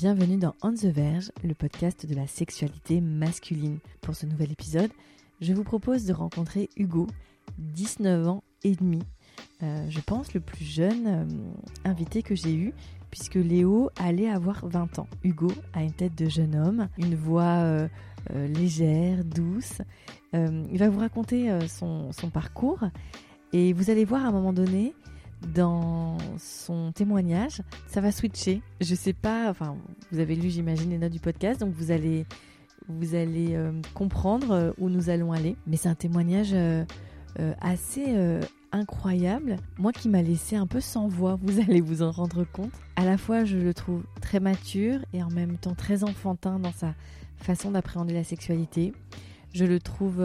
Bienvenue dans On the Verge, le podcast de la sexualité masculine. Pour ce nouvel épisode, je vous propose de rencontrer Hugo, 19 ans et demi. Euh, je pense le plus jeune euh, invité que j'ai eu, puisque Léo allait avoir 20 ans. Hugo a une tête de jeune homme, une voix euh, légère, douce. Il va vous raconter son, son parcours et vous allez voir à un moment donné, dans son témoignage, ça va switcher. Je sais pas, enfin, vous avez lu, j'imagine, les notes du podcast, donc vous allez, vous allez euh, comprendre euh, où nous allons aller. Mais c'est un témoignage euh, assez incroyable, moi qui m'a laissé un peu sans voix, vous allez vous en rendre compte. À la fois, je le trouve très mature et en même temps très enfantin dans sa façon d'appréhender la sexualité. Je le trouve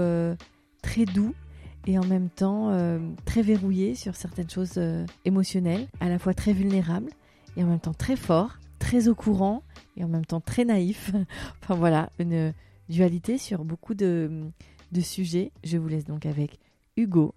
très doux et en même temps euh, très verrouillé sur certaines choses euh, émotionnelles, à la fois très vulnérable et en même temps très fort, très au courant et en même temps très naïf. enfin voilà, une dualité sur beaucoup de, de sujets. Je vous laisse donc avec Hugo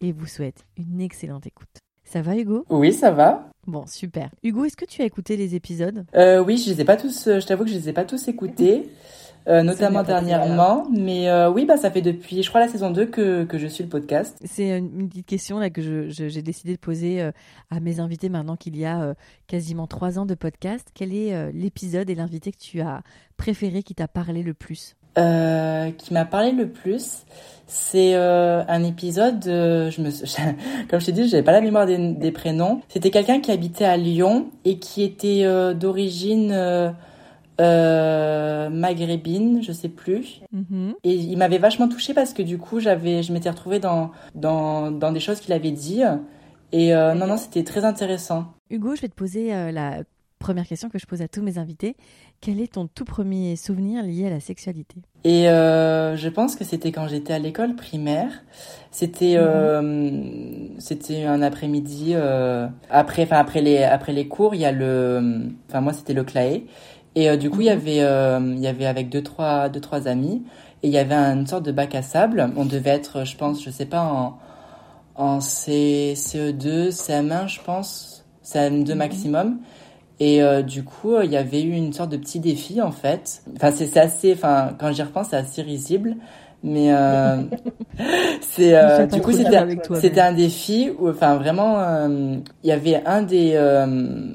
et vous souhaite une excellente écoute. Ça va Hugo? Oui, ça va. Bon, super. Hugo, est-ce que tu as écouté les épisodes? Euh, oui, je les ai pas tous. euh, Je t'avoue que je les ai pas tous écoutés, euh, notamment dernièrement. Mais euh, oui, bah ça fait depuis, je crois, la saison 2 que que je suis le podcast. C'est une, petite question là que je- je- j'ai décidé de poser euh, à mes invités maintenant qu'il y a euh, quasiment trois ans de podcast. Quel est euh, l'épisode et l'invité que tu as préféré, qui t'a parlé le plus? Euh, qui m'a parlé le plus, c'est euh, un épisode. euh, je me, comme je t'ai dit, j'avais pas la mémoire des, des prénoms. C'était quelqu'un qui habitait à Lyon et qui était euh, d'origine euh, maghrébine, je sais plus. Mhm. Et il m'avait vachement touchée parce que du coup, j'avais, je m'étais retrouvée dans, dans, dans des choses qu'il avait dit. Et euh, non, non, c'était très intéressant. Hugo, je vais te poser euh, la première question que je pose à tous mes invités. Quel est ton tout premier souvenir lié à la sexualité? Et euh, je pense que c'était quand j'étais à l'école primaire. C'était c'était un après-midi après enfin après les après les cours, il y a le enfin moi c'était le CLAE et euh, du coup il y avait euh, il y avait avec deux trois deux trois amis et il y avait une sorte de bac à sable. On devait être je pense je sais pas en en C, CE2, CM1 je pense, CM2 maximum. Et euh, du coup, euh, il y avait eu une sorte de petit défi en fait. Enfin, c'est assez, enfin, quand j'y repense, c'est assez risible. Mais euh, c'est euh, du coup c'était un défi où, enfin, vraiment, euh, il y avait un des euh,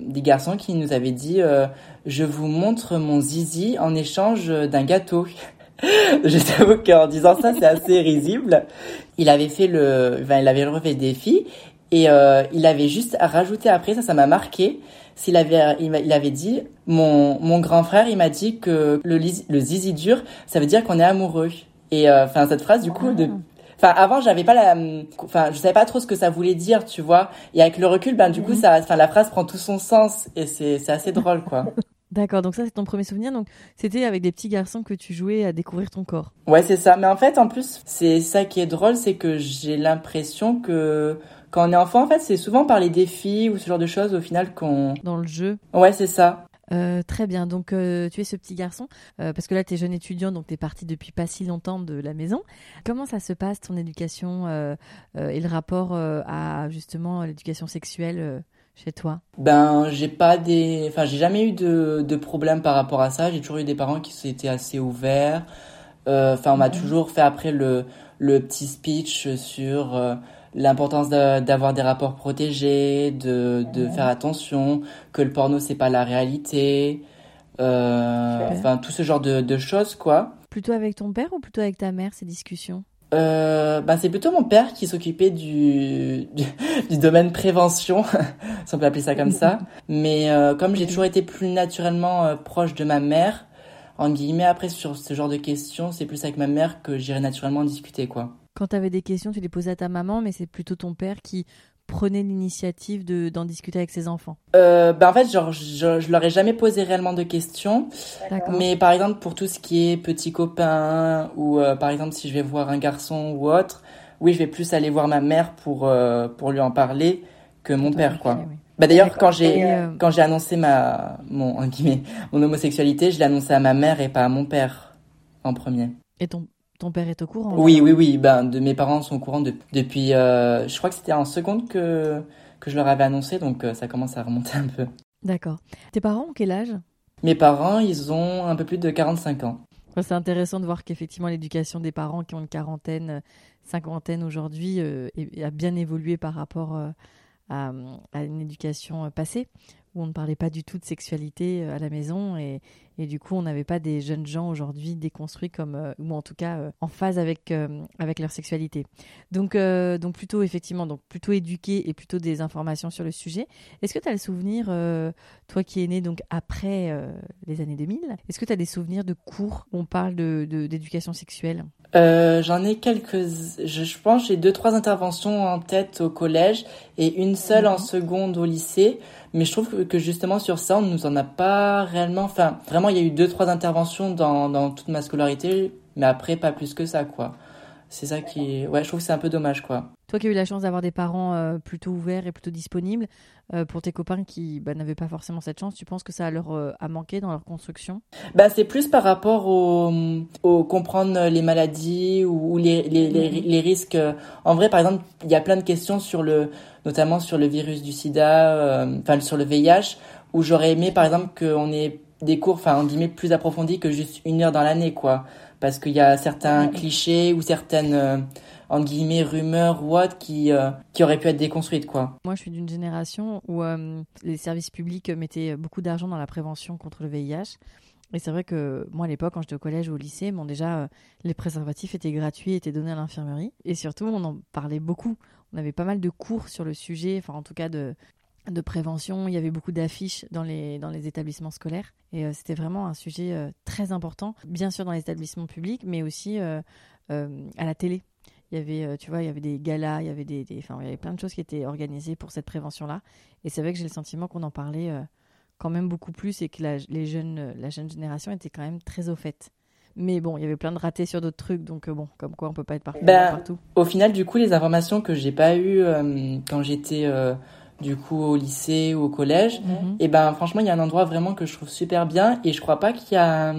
des garçons qui nous avait dit, euh, je vous montre mon zizi en échange d'un gâteau. Je t'avoue qu'en disant ça, c'est assez risible. Il avait fait le, enfin, il avait relevé le défi et euh, il avait juste rajouté après, ça, ça m'a marqué. S'il avait, il, avait dit, mon, mon grand frère, il m'a dit que le, zizi dur, ça veut dire qu'on est amoureux. Et euh, enfin, cette phrase, du coup, de, enfin, avant, j'avais pas la, enfin, je savais pas trop ce que ça voulait dire, tu vois. Et avec le recul, ben, du coup, ça, enfin, la phrase prend tout son sens et c'est, c'est assez drôle, quoi. D'accord, donc ça c'est ton premier souvenir. Donc c'était avec des petits garçons que tu jouais à découvrir ton corps. Ouais, c'est ça. Mais en fait, en plus, c'est ça qui est drôle, c'est que j'ai l'impression que quand on est enfant, en fait, c'est souvent par les défis ou ce genre de choses, au final, qu'on... Dans le jeu. Ouais, c'est ça. Euh, très bien, donc euh, tu es ce petit garçon, euh, parce que là tu es jeune étudiant, donc tu es parti depuis pas si longtemps de la maison. Comment ça se passe ton éducation et le rapport à justement l'éducation sexuelle chez toi? Ben, j'ai pas des... Enfin, j'ai jamais eu de, de problème par rapport à ça. J'ai toujours eu des parents qui étaient assez ouverts. Euh, Enfin, on m'a toujours fait après le, le petit speech sur euh, l'importance de- d'avoir des rapports protégés, de, de faire attention, que le porno c'est pas la réalité. Euh, enfin, tout ce genre de, de choses, quoi. Plutôt avec ton père ou plutôt avec ta mère ces discussions? Euh, ben c'est plutôt mon père qui s'occupait du, du, du domaine prévention, si on peut appeler ça comme ça. Mais euh, comme j'ai toujours été plus naturellement euh, proche de ma mère, en guillemets, après sur ce genre de questions, c'est plus avec ma mère que j'irai naturellement discuter, quoi. Quand tu avais des questions, tu les posais à ta maman, mais c'est plutôt ton père qui prenait l'initiative de d'en discuter avec ses enfants? Euh, ben en fait, genre, je, je leur ai jamais posé réellement de questions. Mais par exemple, pour tout ce qui est petit copain ou euh, par exemple si je vais voir un garçon ou autre, oui, je vais plus aller voir ma mère pour euh, pour lui en parler que mon père, quoi. Bah d'ailleurs, quand j'ai euh, quand j'ai annoncé ma mon en guillemets, mon homosexualité, je l'ai annoncé à ma mère et pas à mon père en premier. Et ton ton père est au courant Oui, oui, oui. Ben, de mes parents sont au courant depuis. Euh, je crois que c'était en seconde que que je leur avais annoncé, donc euh, ça commence à remonter un peu. D'accord. Tes parents ont quel âge? Mes parents, ils ont un peu plus de 45 ans. C'est intéressant de voir qu'effectivement l'éducation des parents qui ont une quarantaine, cinquantaine aujourd'hui a bien évolué par rapport à, une éducation passée où on ne parlait pas du tout de sexualité euh, à la maison et, et du coup on n'avait pas des jeunes gens aujourd'hui déconstruits comme euh, ou en tout cas euh, en phase avec avec leur sexualité. Donc donc plutôt effectivement donc plutôt éduqués et plutôt des informations sur le sujet. Est-ce que tu as le souvenir toi qui es né donc après les années 2000, est-ce que tu as des souvenirs de cours où on parle de d'éducation sexuelle? J'en ai quelques je, je pense j'ai deux trois interventions en tête au collège et une seule en mhm. seconde au lycée mais je trouve que justement sur ça, on ne nous en a pas réellement. Enfin, vraiment, il y a eu deux, trois interventions dans, dans toute ma scolarité, mais après, pas plus que ça, quoi. C'est ça qui. Ouais, je trouve que c'est un peu dommage, quoi. Toi qui as eu la chance d'avoir des parents euh, plutôt ouverts et plutôt disponibles, euh, pour tes copains qui bah, n'avaient pas forcément cette chance, tu penses que ça leur euh, a manqué dans leur construction? Bah, C'est plus par rapport au, au, comprendre les maladies ou, les, les, les, mhm. les, risques. En vrai, par exemple, il y a plein de questions sur le, notamment sur le virus du sida, enfin sur le VIH, où j'aurais aimé, par exemple, qu'on ait des cours, enfin, en guillemets, plus approfondis que juste une heure dans l'année, quoi. Parce qu'il y a certains clichés ou certaines en guillemets rumeurs ou autres qui euh, qui auraient pu être déconstruites quoi. Moi je suis d'une génération où euh, les services publics mettaient beaucoup d'argent dans la prévention contre le VIH. Et c'est vrai que moi à l'époque quand j'étais au collège ou au lycée, bon déjà euh, les préservatifs étaient gratuits, étaient donnés à l'infirmerie et surtout on en parlait beaucoup. On avait pas mal de cours sur le sujet, enfin en tout cas de de prévention, il y avait beaucoup d'affiches dans les, dans les établissements scolaires et c'était vraiment un sujet très important, bien sûr dans les établissements publics, mais aussi à la télé. Il y avait, euh, tu vois, il y avait des galas, il y avait des, enfin, il y avait plein de choses qui étaient organisées pour cette prévention-là. Et c'est vrai que j'ai le sentiment qu'on en parlait euh, quand même beaucoup plus et que la, les jeunes, la jeune génération était quand même très au fait. Mais bon, il y avait plein de ratés sur d'autres trucs, donc euh, bon, comme quoi on peut pas être parfait ben, partout. Au final, du coup, les informations que j'ai pas eues quand j'étais du coup au lycée ou au collège, mhm. et eh ben franchement, il y a un endroit vraiment que je trouve super bien et je crois pas qu'il y a,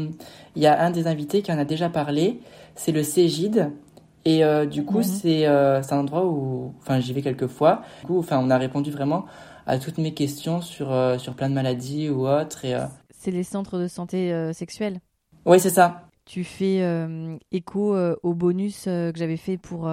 il y a un des invités qui en a déjà parlé, c'est le Cégide. Et euh, du coup, euh, c'est un endroit où, enfin, j'y vais quelques fois. Du coup, enfin, on a répondu vraiment à toutes mes questions sur euh, sur plein de maladies ou autres. Et c'est les centres de santé sexuelle. Oui, c'est ça. Tu fais écho au bonus que j'avais fait pour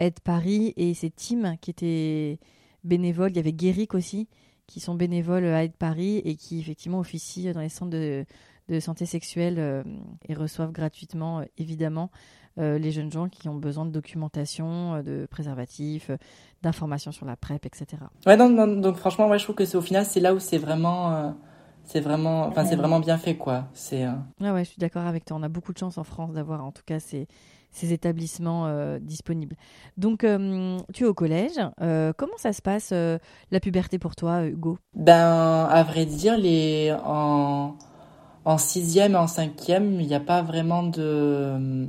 Aide Paris et ces teams qui étaient bénévoles. Il y avait Guéric aussi, qui sont bénévoles à Aide Paris et qui effectivement officient dans les centres de, de santé sexuelle et reçoivent gratuitement, évidemment, les jeunes gens qui ont besoin de documentation, euh, de préservatifs, euh, d'informations sur la PrEP, etc. Ouais, donc, donc franchement, ouais, je trouve que c'est au final, c'est là où c'est vraiment, c'est vraiment, enfin, c'est vraiment bien fait, quoi. C'est. Ah ouais, je suis d'accord avec toi. On a beaucoup de chance en France d'avoir, en tout cas, ces, ces établissements disponibles. Donc, tu es au collège. comment ça se passe la puberté pour toi, Hugo? Ben, à vrai dire, les en en sixième et en cinquième, il n'y a pas vraiment de,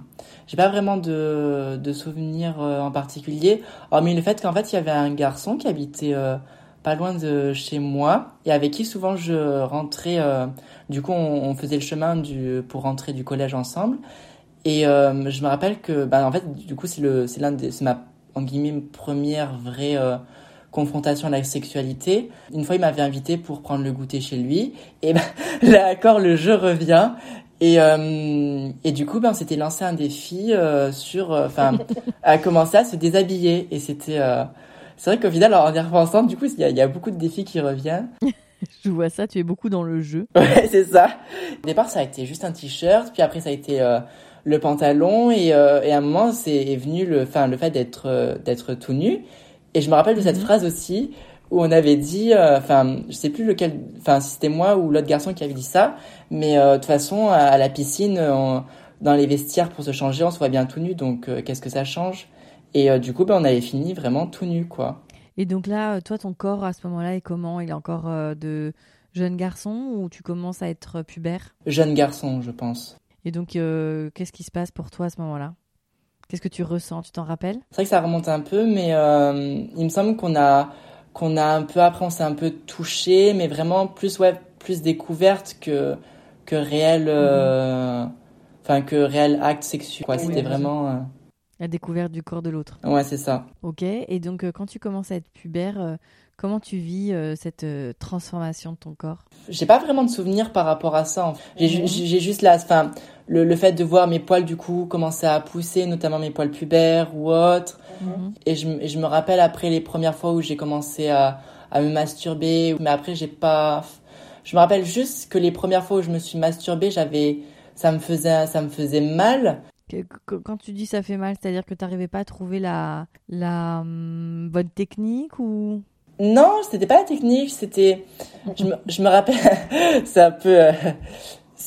j'ai pas vraiment de, de souvenirs euh, en particulier, hormis le fait qu'en fait il y avait un garçon qui habitait euh, pas loin de chez moi et avec qui souvent je rentrais. Euh, du coup, on, faisait le chemin du pour rentrer du collège ensemble. Et je me rappelle que, bah, en fait, du coup, c'est c'est l'un des, c'est ma en guillemets première vraie confrontation à la sexualité. Une fois, il m'avait invité pour prendre le goûter chez lui. Et ben, là encore, le jeu revient. Et, euh, et du coup, ben, on s'était lancé un défi euh, sur, euh, enfin, à commencer à se déshabiller. Et c'était, euh, c'est vrai qu'au final, en y repensant, du coup, il y, a, y a beaucoup de défis qui reviennent. Je vois ça, tu es beaucoup dans le jeu. Ouais, c'est ça. Au départ, ça a été juste un t-shirt, puis après, ça a été euh, le pantalon, et, euh, et à un moment, c'est venu le, enfin, le fait d'être, d'être tout nu. Et je me rappelle de cette mhm. phrase aussi où on avait dit, euh, enfin, je sais plus lequel, enfin, si c'était moi ou l'autre garçon qui avait dit ça, mais euh, de toute façon, à, la piscine, dans les vestiaires pour se changer, on se voit bien tout nu, donc euh, qu'est-ce que ça change? Et du coup, ben, on avait fini vraiment tout nu, quoi. Et donc là, toi, ton corps à ce moment-là est comment? Il est encore euh, de jeune garçon ou tu commences à être pubère? Jeune garçon, je pense. Et donc, euh, qu'est-ce qui se passe pour toi à ce moment-là? Qu'est-ce que tu ressens? Tu t'en rappelles? C'est vrai que ça remonte un peu, mais euh, il me semble qu'on a qu'on a un peu après on s'est un peu touché, mais vraiment plus ouais plus découverte que que réel, euh, enfin que réel acte sexuel. Quoi, Oui, c'était vraiment. euh, La découverte du corps de l'autre. Ouais, c'est ça. Ok. Et donc, euh, quand tu commences à être pubère, euh, comment tu vis euh, cette euh, transformation de ton corps? J'ai pas vraiment de souvenirs par rapport à ça. en fait. J'ai ju- Mhm. j'ai juste là, enfin, le, le fait de voir mes poils du coup commencer à pousser, notamment mes poils pubères ou autres. Mhm. Et je, je me rappelle après les premières fois où j'ai commencé à, à me masturber, mais après j'ai pas. Je me rappelle juste que les premières fois où je me suis masturbée, j'avais, ça me faisait, ça me faisait mal. Quand tu dis ça fait mal, c'est-à-dire que tu n'arrivais pas à trouver la, la hum, bonne technique ou? Non, c'était pas la technique, c'était. Je me, je me rappelle, c'est un peu. euh,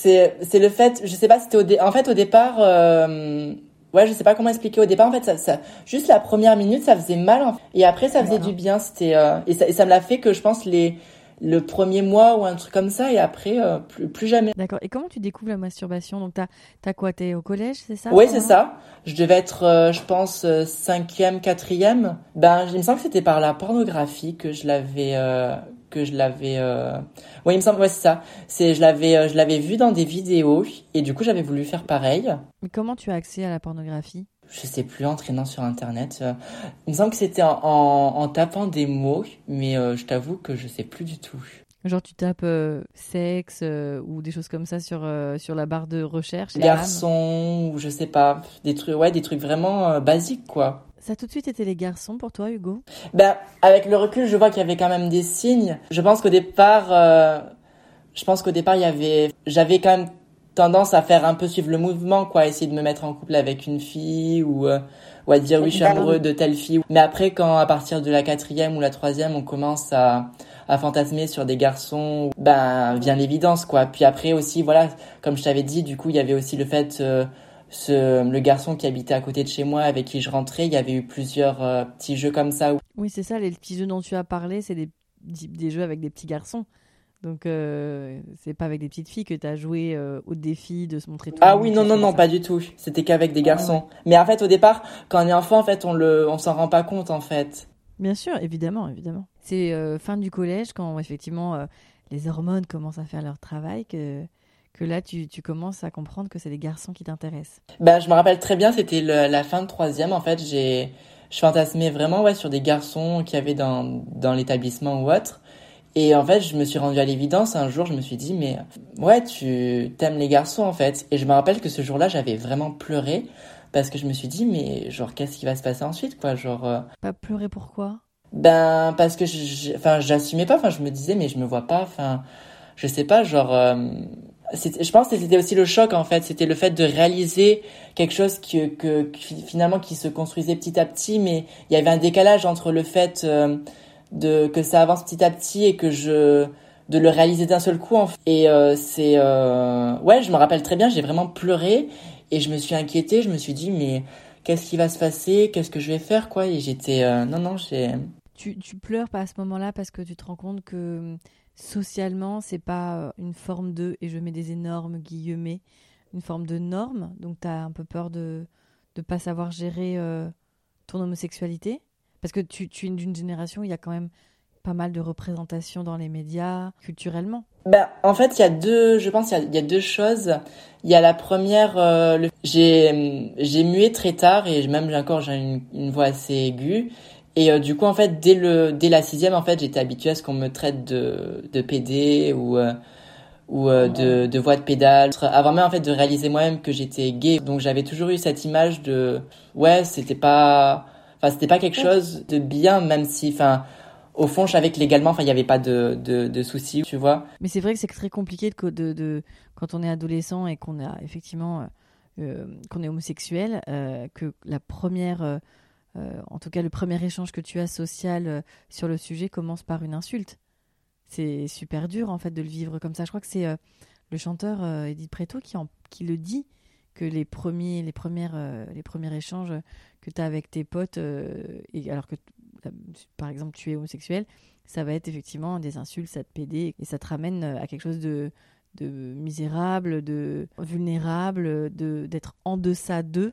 c'est, c'est le fait, je sais pas, c'était au dé, en fait au départ. euh, Ouais, je sais pas comment expliquer au départ. En fait, ça, ça, juste la première minute, ça faisait mal. en fait. Et après, ça faisait du bien. C'était euh, et ça, et ça me l'a fait que je pense les le premier mois ou un truc comme ça. Et après, euh, plus, plus jamais. D'accord. Et comment tu découvres la masturbation? Donc, t'as as quoi? T'es au collège, c'est ça? Oui, c'est ça. Je devais être, euh, je pense, cinquième, quatrième. Ben, il me semble que c'était par la pornographie que je l'avais, que je l'avais. Euh... Il me semble, ouais, c'est ça. C'est, je l'avais, euh, je l'avais vu dans des vidéos et du coup, j'avais voulu faire pareil. Mais comment tu as accès à la pornographie? Je sais plus, en traînant sur Internet. euh, Il me semble que c'était en, en, en tapant des mots, mais euh, je t'avoue que je sais plus du tout. Genre, tu tapes euh, sexe euh, ou des choses comme ça sur, euh, sur la barre de recherche. Garçon ou je sais pas, des trucs, ouais, des trucs vraiment basiques, quoi. Ça a tout de suite été les garçons pour toi, Hugo? Ben, avec le recul, je vois qu'il y avait quand même des signes. Je pense qu'au départ, euh, je pense qu'au départ, il y avait, j'avais quand même tendance à faire un peu suivre le mouvement, quoi, essayer de me mettre en couple avec une fille ou, euh, ou à dire oui, je suis amoureux de telle fille. Mais après, quand à partir de la quatrième ou la troisième, on commence à, à fantasmer sur des garçons, ben, vient l'évidence, quoi. Puis après aussi, voilà, comme je t'avais dit, du coup, il y avait aussi le fait, euh, ce, le garçon qui habitait à côté de chez moi, avec qui je rentrais, il y avait eu plusieurs euh, petits jeux comme ça. où- Oui, c'est ça, les petits jeux dont tu as parlé, c'est des, des jeux avec des petits garçons. Donc, euh, c'est pas avec des petites filles que tu as joué euh, au défi de se montrer tout Ah oui, non, non, non, ça. pas du tout. C'était qu'avec des garçons. Mais en fait, au départ, quand on est enfant, en fait, on le, on s'en rend pas compte, en fait. Bien sûr, évidemment, évidemment. C'est euh, fin du collège, quand effectivement les hormones commencent à faire leur travail, que, que là, tu, tu commences à comprendre que c'est les garçons qui t'intéressent. Ben, je me rappelle très bien, c'était la fin de troisième, en fait, j'ai, je fantasmais vraiment, ouais, sur des garçons qu'il y avait dans, dans l'établissement ou autre. Et en fait, je me suis rendu à l'évidence, un jour, je me suis dit, mais, ouais, tu t'aimes les garçons, en fait. Et je me rappelle que ce jour-là, j'avais vraiment pleuré, parce que je me suis dit, mais, genre, qu'est-ce qui va se passer ensuite, quoi, genre, euh, Pas pleurer pourquoi? Ben parce que je, je- j'assumais pas, enfin je me disais mais je me vois pas, enfin je sais pas, genre euh, je pense que c'était aussi le choc en fait, c'était le fait de réaliser quelque chose que, que, finalement qui se construisait petit à petit, mais il y avait un décalage entre le fait euh, de que ça avance petit à petit et que je de le réaliser d'un seul coup en fait. et euh, c'est euh, ouais je me rappelle très bien j'ai vraiment pleuré et je me suis inquiétée. Je me suis dit mais qu'est-ce qui va se passer? Qu'est-ce que je vais faire quoi? Et j'étais euh, non non j'ai tu, tu pleures pas à ce moment-là parce que tu te rends compte que socialement, c'est pas euh, une forme de, et je mets des énormes guillemets, une forme de norme. Donc, tu as un peu peur de ne pas savoir gérer euh, ton homosexualité. Parce que tu, tu es d'une génération où il y a quand même pas mal de représentations dans les médias, culturellement. Ben, en fait, il y a deux, je pense, il y y a deux choses. Il y a la première, euh, j'ai, mué très tard et même j'ai encore j'ai une voix assez aiguë. Et euh, du coup, en fait, dès le, dès la sixième, en fait, j'étais habituée à ce qu'on me traite de, de PD ou, euh, ou euh, de, de voix de pédale. Avant même, en fait, de réaliser moi-même que j'étais gay. Donc, j'avais toujours eu cette image de, ouais, c'était pas, enfin, c'était pas quelque chose de bien, même si, enfin, au fond, je savais que légalement, enfin, il n'y avait pas de, de, de soucis, tu vois. Mais c'est vrai que c'est très compliqué de, de, de- quand on est adolescent et qu'on a effectivement euh, euh, qu'on est homosexuel, euh, que la première, euh, en tout cas le premier échange que tu as social euh, sur le sujet commence par une insulte. C'est super dur en fait de le vivre comme ça. Je crois que c'est euh, le chanteur Edith Preto qui, en, qui le dit que les premiers, les premières, les premiers échanges que tu as avec tes potes, et alors que par exemple tu es homosexuel, ça va être effectivement des insultes, ça te pédé et ça te ramène à quelque chose de, de misérable, de vulnérable, de d'être en deçà d'eux.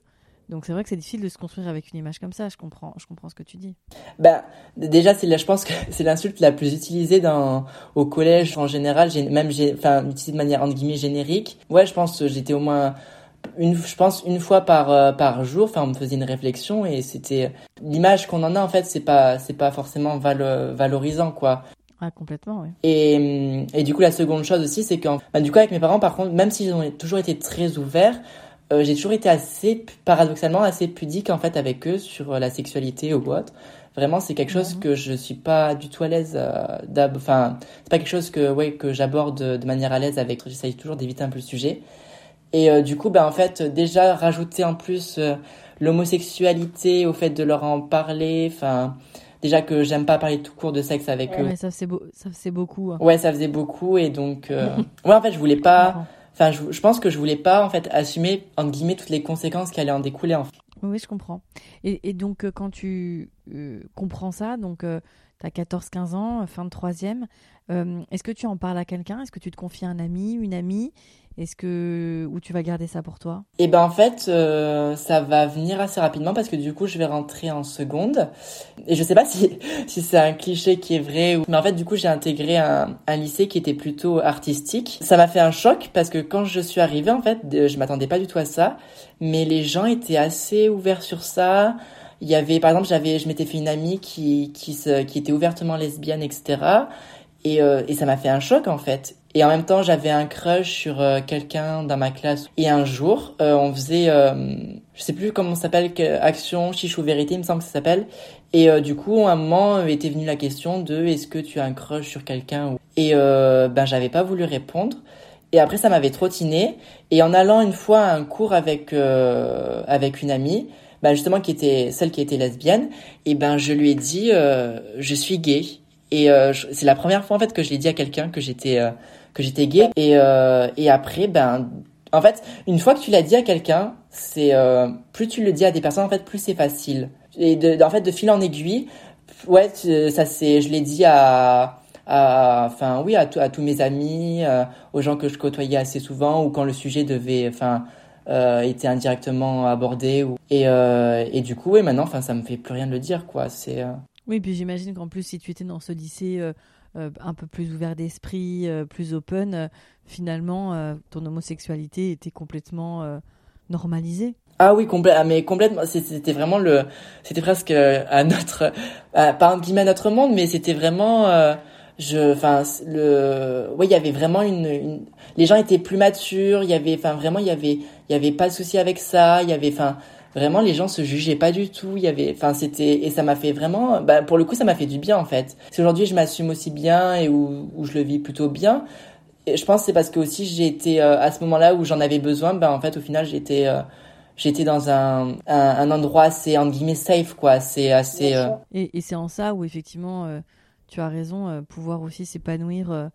Donc c'est vrai que c'est difficile de se construire avec une image comme ça. Je comprends, je comprends ce que tu dis. Ben déjà c'est je pense que c'est l'insulte la plus utilisée dans au collège en général, même enfin utilisée de manière entre guillemets générique. Ouais, je pense que j'étais au moins une je pense une fois par euh, par jour enfin on me faisait une réflexion et c'était l'image qu'on en a en fait c'est pas c'est pas forcément valorisant quoi ah, complètement, oui. Et, et du coup, la seconde chose aussi, c'est que, bah, du coup, avec mes parents, par contre, même s'ils ont toujours été très ouverts, euh, j'ai toujours été assez, paradoxalement, assez pudique, en fait, avec eux sur la sexualité ou autre. Vraiment, c'est quelque chose que je suis pas du tout à l'aise. Euh, enfin, c'est pas quelque chose que, ouais, que j'aborde de manière à l'aise avec. J'essaye toujours d'éviter un peu le sujet. Et euh, du coup, ben en fait, déjà rajouter en plus euh, l'homosexualité au fait de leur en parler, enfin déjà que j'aime pas parler tout court de sexe avec eux. Ouais, ça faisait, ça faisait beaucoup. Hein. Ouais, ça faisait beaucoup et donc euh... ouais en fait je voulais pas. Enfin, je, pense que je voulais pas en fait assumer entre guillemets toutes les conséquences qui allaient en découler. Oui, je comprends. Et, donc euh, quand tu euh, comprends ça, donc euh, tu as 14-15 ans, fin de troisième, est-ce que tu en parles à quelqu'un? Est-ce que tu te confies à un ami, une amie? Est-ce que ou tu vas garder ça pour toi? Eh ben en fait, euh, ça va venir assez rapidement parce que du coup, je vais rentrer en seconde et je sais pas si si c'est un cliché qui est vrai ou mais en fait du coup, j'ai intégré un, un lycée qui était plutôt artistique. Ça m'a fait un choc parce que quand je suis arrivée en fait, je m'attendais pas du tout à ça, mais les gens étaient assez ouverts sur ça. Il y avait, par exemple, j'avais, je m'étais fait une amie qui, qui, qui était ouvertement lesbienne, etc. Et, euh, et ça m'a fait un choc en fait. Et en même temps, j'avais un crush sur euh, quelqu'un dans ma classe. Et un jour, euh, on faisait, euh, je sais plus comment ça s'appelle, Action Chichou Vérité, il me semble que ça s'appelle. Et du coup, à un moment, était venue la question de est-ce que tu as un crush sur quelqu'un Et ben, j'avais pas voulu répondre. Et après, ça m'avait trottiné. Et en allant une fois à un cours avec avec une amie, ben justement qui était celle qui était lesbienne, et ben je lui ai dit je suis gay. Et c'est la première fois en fait que je l'ai dit à quelqu'un que j'étais que j'étais gay. Et, euh, et après, ben, en fait, une fois que tu l'as dit à quelqu'un, c'est euh, plus tu le dis à des personnes, en fait, plus c'est facile. Et de, en fait, de fil en aiguille, ouais, ça c'est, je l'ai dit à, à, enfin, oui, à, à tous mes amis, euh, aux gens que je côtoyais assez souvent, ou quand le sujet devait, enfin, euh, était indirectement abordé. Ou, et, euh, et du coup, oui, maintenant, enfin, ça me fait plus rien de le dire, quoi. C'est. Euh, oui, puis j'imagine qu'en plus, si tu étais dans ce lycée euh, un peu plus ouvert d'esprit, euh, plus open, euh, finalement, ton homosexualité était complètement normalisée. Ah oui, ah, mais complètement. C'était vraiment le, c'était presque à notre, pas en guillemets à notre monde, mais c'était vraiment, je, enfin, le, oui, il y avait vraiment une, les gens étaient plus matures, il y avait, enfin, vraiment, il y avait, il y avait pas de souci avec ça, il y avait, enfin, vraiment les gens se jugeaient pas du tout. Il y avait enfin c'était et ça m'a fait vraiment bah, pour le coup ça m'a fait du bien en fait. Si aujourd'hui je m'assume aussi bien et où, où je le vis plutôt bien et je pense c'est parce que aussi j'ai été euh, à ce moment-là où j'en avais besoin ben en fait au final j'étais euh, j'étais dans un, un, endroit assez entre guillemets safe quoi. C'est assez euh, et, et c'est en ça où effectivement tu as raison pouvoir aussi s'épanouir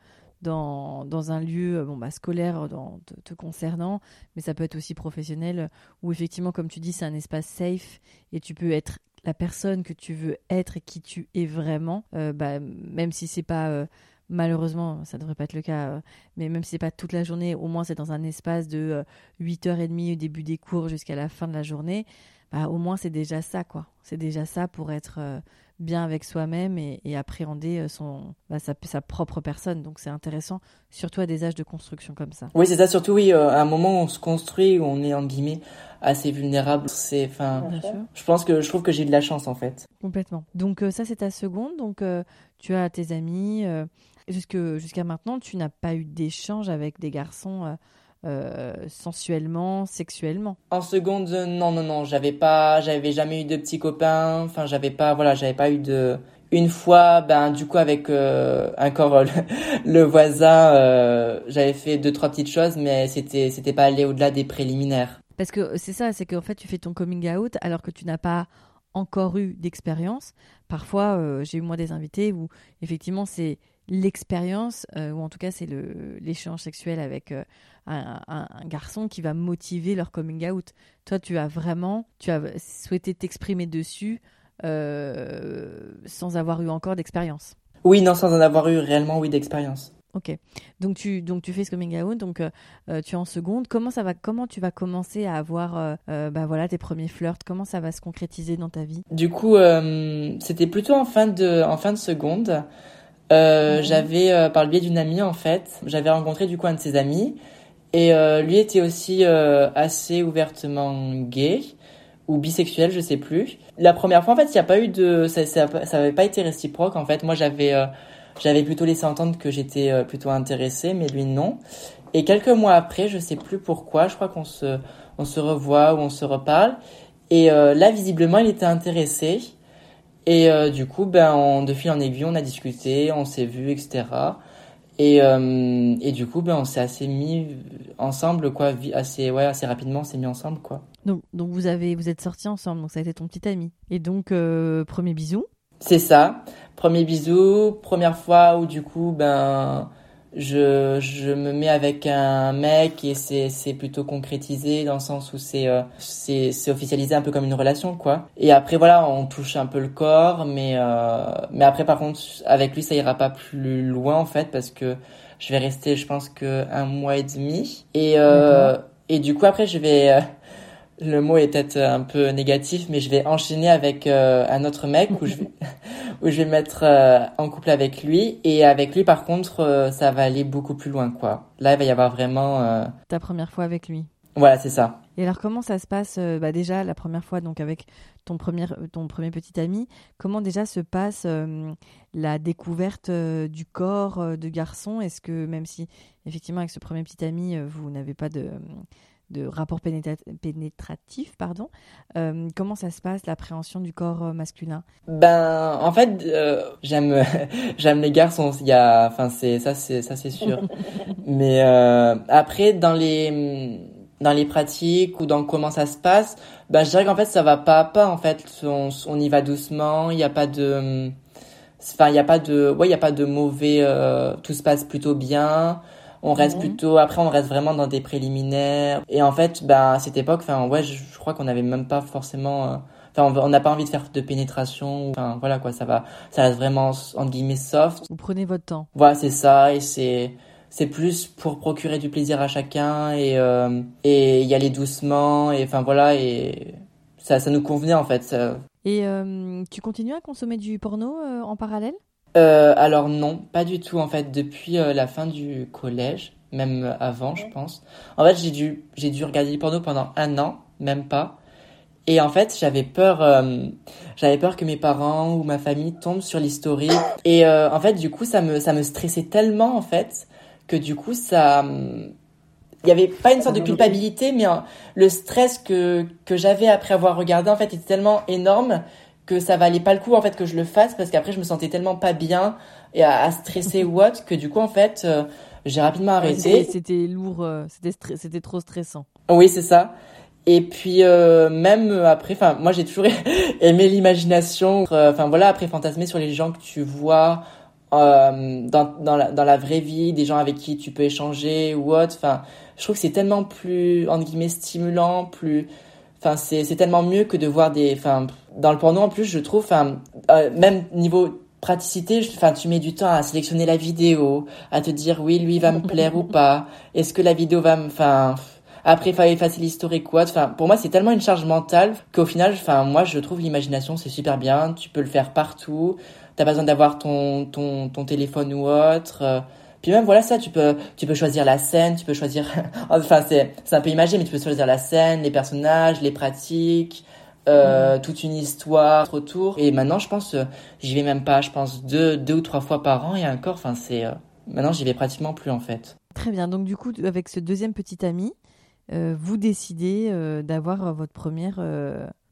dans, un lieu euh, bon, bah, scolaire dans, te, concernant, mais ça peut être aussi professionnel, où effectivement, comme tu dis, c'est un espace safe et tu peux être la personne que tu veux être et qui tu es vraiment, euh, bah, même si c'est pas euh, malheureusement, ça devrait pas être le cas, mais même si c'est pas toute la journée, au moins c'est dans un espace de 8h30 au début des cours jusqu'à la fin de la journée, bah, au moins c'est déjà ça, quoi. C'est déjà ça pour être bien avec soi-même et, appréhender euh, son, bah, sa, sa, propre personne. Donc c'est intéressant, surtout à des âges de construction comme ça. Oui, c'est ça, surtout oui, euh, à un moment où on se construit, où on est en guillemets assez vulnérable. C'est, enfin, je pense que je trouve que j'ai de la chance en fait. Complètement. Donc euh, ça c'est ta seconde. Donc tu as tes amis. jusque jusqu'à maintenant, tu n'as pas eu d'échange avec des garçons euh, sensuellement, sexuellement. En seconde, non, non, non, j'avais pas, j'avais jamais eu de petits copains. Enfin, j'avais pas, voilà, j'avais pas eu de. Une fois, ben du coup avec euh, encore euh, le, voisin, j'avais fait deux trois petites choses, mais c'était c'était pas aller au-delà des préliminaires. Parce que c'est ça, c'est qu'en fait tu fais ton coming out alors que tu n'as pas encore eu d'expérience. Parfois, j'ai eu moi des invités où effectivement c'est l'expérience, euh, ou en tout cas c'est l'échange sexuel avec euh, un, garçon qui va motiver leur coming out. Toi, tu as vraiment, tu as souhaité t'exprimer dessus sans avoir eu encore d'expérience. Oui, non, sans en avoir eu réellement, oui, d'expérience. Ok. Donc tu, donc tu fais ce coming out, donc euh, euh, tu es en seconde. Comment, ça va, comment tu vas commencer à avoir euh, bah, voilà, tes premiers flirts? Comment ça va se concrétiser dans ta vie? Du coup, c'était plutôt en fin de, en fin de seconde. Mhm. J'avais, par le biais d'une amie en fait, j'avais rencontré du coup un de ses amis. Et lui était aussi assez ouvertement gay ou bisexuel, je sais plus. La première fois, en fait, il n'y a pas eu de, ça, ça, ça avait pas été réciproque. En fait, moi, j'avais j'avais plutôt laissé entendre que j'étais euh, plutôt intéressée, mais lui non. Et quelques mois après, je sais plus pourquoi, je crois qu'on se, on se revoit ou on se reparle. Et euh, là, visiblement, il était intéressé. Et euh, du coup, ben, de fil en aiguille, on a discuté, on s'est vu, etc. Et, et du coup, ben, on s'est assez mis ensemble, quoi, assez, ouais, assez rapidement, on s'est mis ensemble, quoi. Donc, donc vous avez, vous êtes sortis ensemble, donc ça a été ton petit ami. Et donc, premier bisou? C'est ça. Premier bisou, première fois où du coup, ben, je, je me mets avec un mec et c'est, c'est plutôt concrétisé dans le sens où c'est, euh, c'est, c'est officialisé un peu comme une relation, quoi. Et après, voilà, on touche un peu le corps, mais, euh, mais après, par contre, avec lui, ça ira pas plus loin, en fait, parce que je vais rester, je pense que un mois et demi. Et, euh, et du coup, après, je vais, euh, le mot est peut-être un peu négatif, mais je vais enchaîner avec euh, un autre mec où je vais, où je vais me mettre euh, en couple avec lui. Et avec lui, par contre, euh, ça va aller beaucoup plus loin, quoi. Là, il va y avoir vraiment... Ta première fois avec lui. Voilà, c'est ça. Et alors, comment ça se passe bah Déjà, la première fois, donc avec ton premier, ton premier petit ami, comment déjà se passe la découverte du corps de garçon? Est-ce que, même si, effectivement, avec ce premier petit ami, vous n'avez pas de de rapport pénétratif, pardon. Euh, comment ça se passe l'appréhension du corps euh, masculin? Ben, en fait, euh, j'aime j'aime les garçons. Il y a, enfin c'est ça c'est ça c'est sûr. Mais après dans les dans les pratiques ou dans comment ça se passe, ben je dirais qu'en fait ça va pas à pas. En fait, on, on y va doucement. Il n'y a pas de, enfin il y a pas de, ouais il y a pas de mauvais. tout se passe plutôt bien on reste plutôt après on reste vraiment dans des préliminaires. Et en fait bah à cette époque enfin ouais je, crois qu'on n'avait même pas forcément euh, enfin on n'a pas envie de faire de pénétration enfin voilà quoi ça va ça reste vraiment entre guillemets soft. Vous prenez votre temps. Voilà c'est ça et c'est c'est plus pour procurer du plaisir à chacun et euh, et y aller doucement et enfin voilà et ça ça nous convenait en fait et euh, tu continues à consommer du porno en parallèle? Euh, alors non, pas du tout en fait. Depuis euh, la fin du collège, même avant, je pense. En fait, j'ai dû j'ai dû regarder du porno pendant un an, même pas. Et en fait, j'avais peur, euh, j'avais peur que mes parents ou ma famille tombent sur l'historique. Et en fait, du coup, ça me ça me stressait tellement en fait que du coup, ça il y avait pas une sorte de culpabilité, mais le stress que que j'avais après avoir regardé en fait était tellement énorme que ça valait pas le coup en fait que je le fasse parce qu'après je me sentais tellement pas bien et à, stresser ou autre que du coup en fait euh, j'ai rapidement arrêté. C'était lourd, euh, c'était c'était trop stressant. Oui c'est ça. Et puis euh, même après, enfin moi j'ai toujours aimé l'imagination. Enfin voilà après fantasmer sur les gens que tu vois dans dans la, dans la vraie vie, des gens avec qui tu peux échanger ou autre. Enfin je trouve que c'est tellement plus entre guillemets stimulant, plus Enfin, c'est, c'est tellement mieux que de voir des. Enfin, dans le porno en plus, je trouve. Euh, même niveau praticité, enfin, tu mets du temps à sélectionner la vidéo, à te dire oui, lui va me plaire ou pas. Est-ce que la vidéo va me. Enfin. Après, fallait effacer l'historique quoi. Enfin, pour moi, c'est tellement une charge mentale qu'au final, enfin, moi, je trouve l'imagination, c'est super bien. Tu peux le faire partout. T'as besoin d'avoir ton, ton, ton téléphone ou autre. Puis même voilà ça, tu peux tu peux choisir la scène, tu peux choisir enfin c'est c'est un peu imagé mais tu peux choisir la scène, les personnages, les pratiques, euh, toute une histoire autour. Et maintenant je pense euh, j'y vais même pas, je pense deux deux ou trois fois par an et encore enfin c'est euh, maintenant j'y vais pratiquement plus en fait. Très bien. Donc du coup avec ce deuxième petit ami, vous décidez d'avoir votre première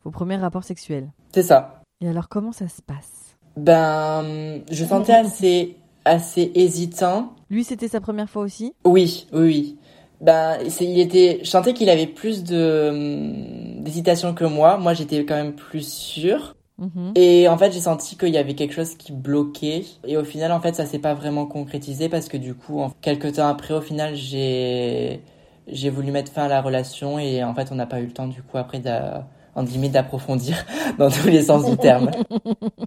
vos premiers rapports sexuels. C'est ça. Et alors comment ça se passe? Ben je sentais assez assez hésitant. Lui, c'était sa première fois aussi? Oui, oui, oui. Ben, il était, je sentais qu'il avait plus de hum, d'hésitation que moi. Moi, j'étais quand même plus sûre. Mhm. Et en fait, j'ai senti qu'il y avait quelque chose qui bloquait. Et au final, en fait, ça s'est pas vraiment concrétisé parce que du coup, en... quelques temps après, au final, j'ai j'ai voulu mettre fin à la relation et en fait, on n'a pas eu le temps du coup après en guillemets d'approfondir dans tous les sens du terme.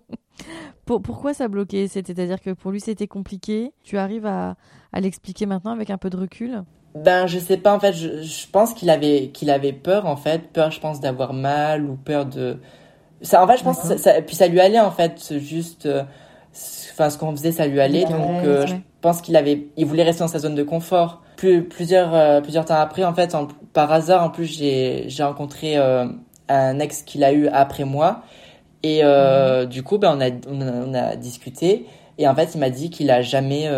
pourquoi ça bloquait? C'est-à-dire que pour lui c'était compliqué. Tu arrives à, à l'expliquer maintenant avec un peu de recul? Ben je sais pas en fait. Je, je pense qu'il avait qu'il avait peur en fait, peur je pense d'avoir mal ou peur de. Ça en fait je pense que ça, puis ça lui allait en fait juste. Euh, enfin ce qu'on faisait ça lui allait donc euh, je pense qu'il avait il voulait rester dans sa zone de confort. Plus, plusieurs euh, plusieurs temps après en fait par hasard en plus j'ai j'ai rencontré un ex qu'il a eu après moi et euh, du coup, ben, on, a, on, a, discuté. Et en fait, il m'a dit qu'il a jamais,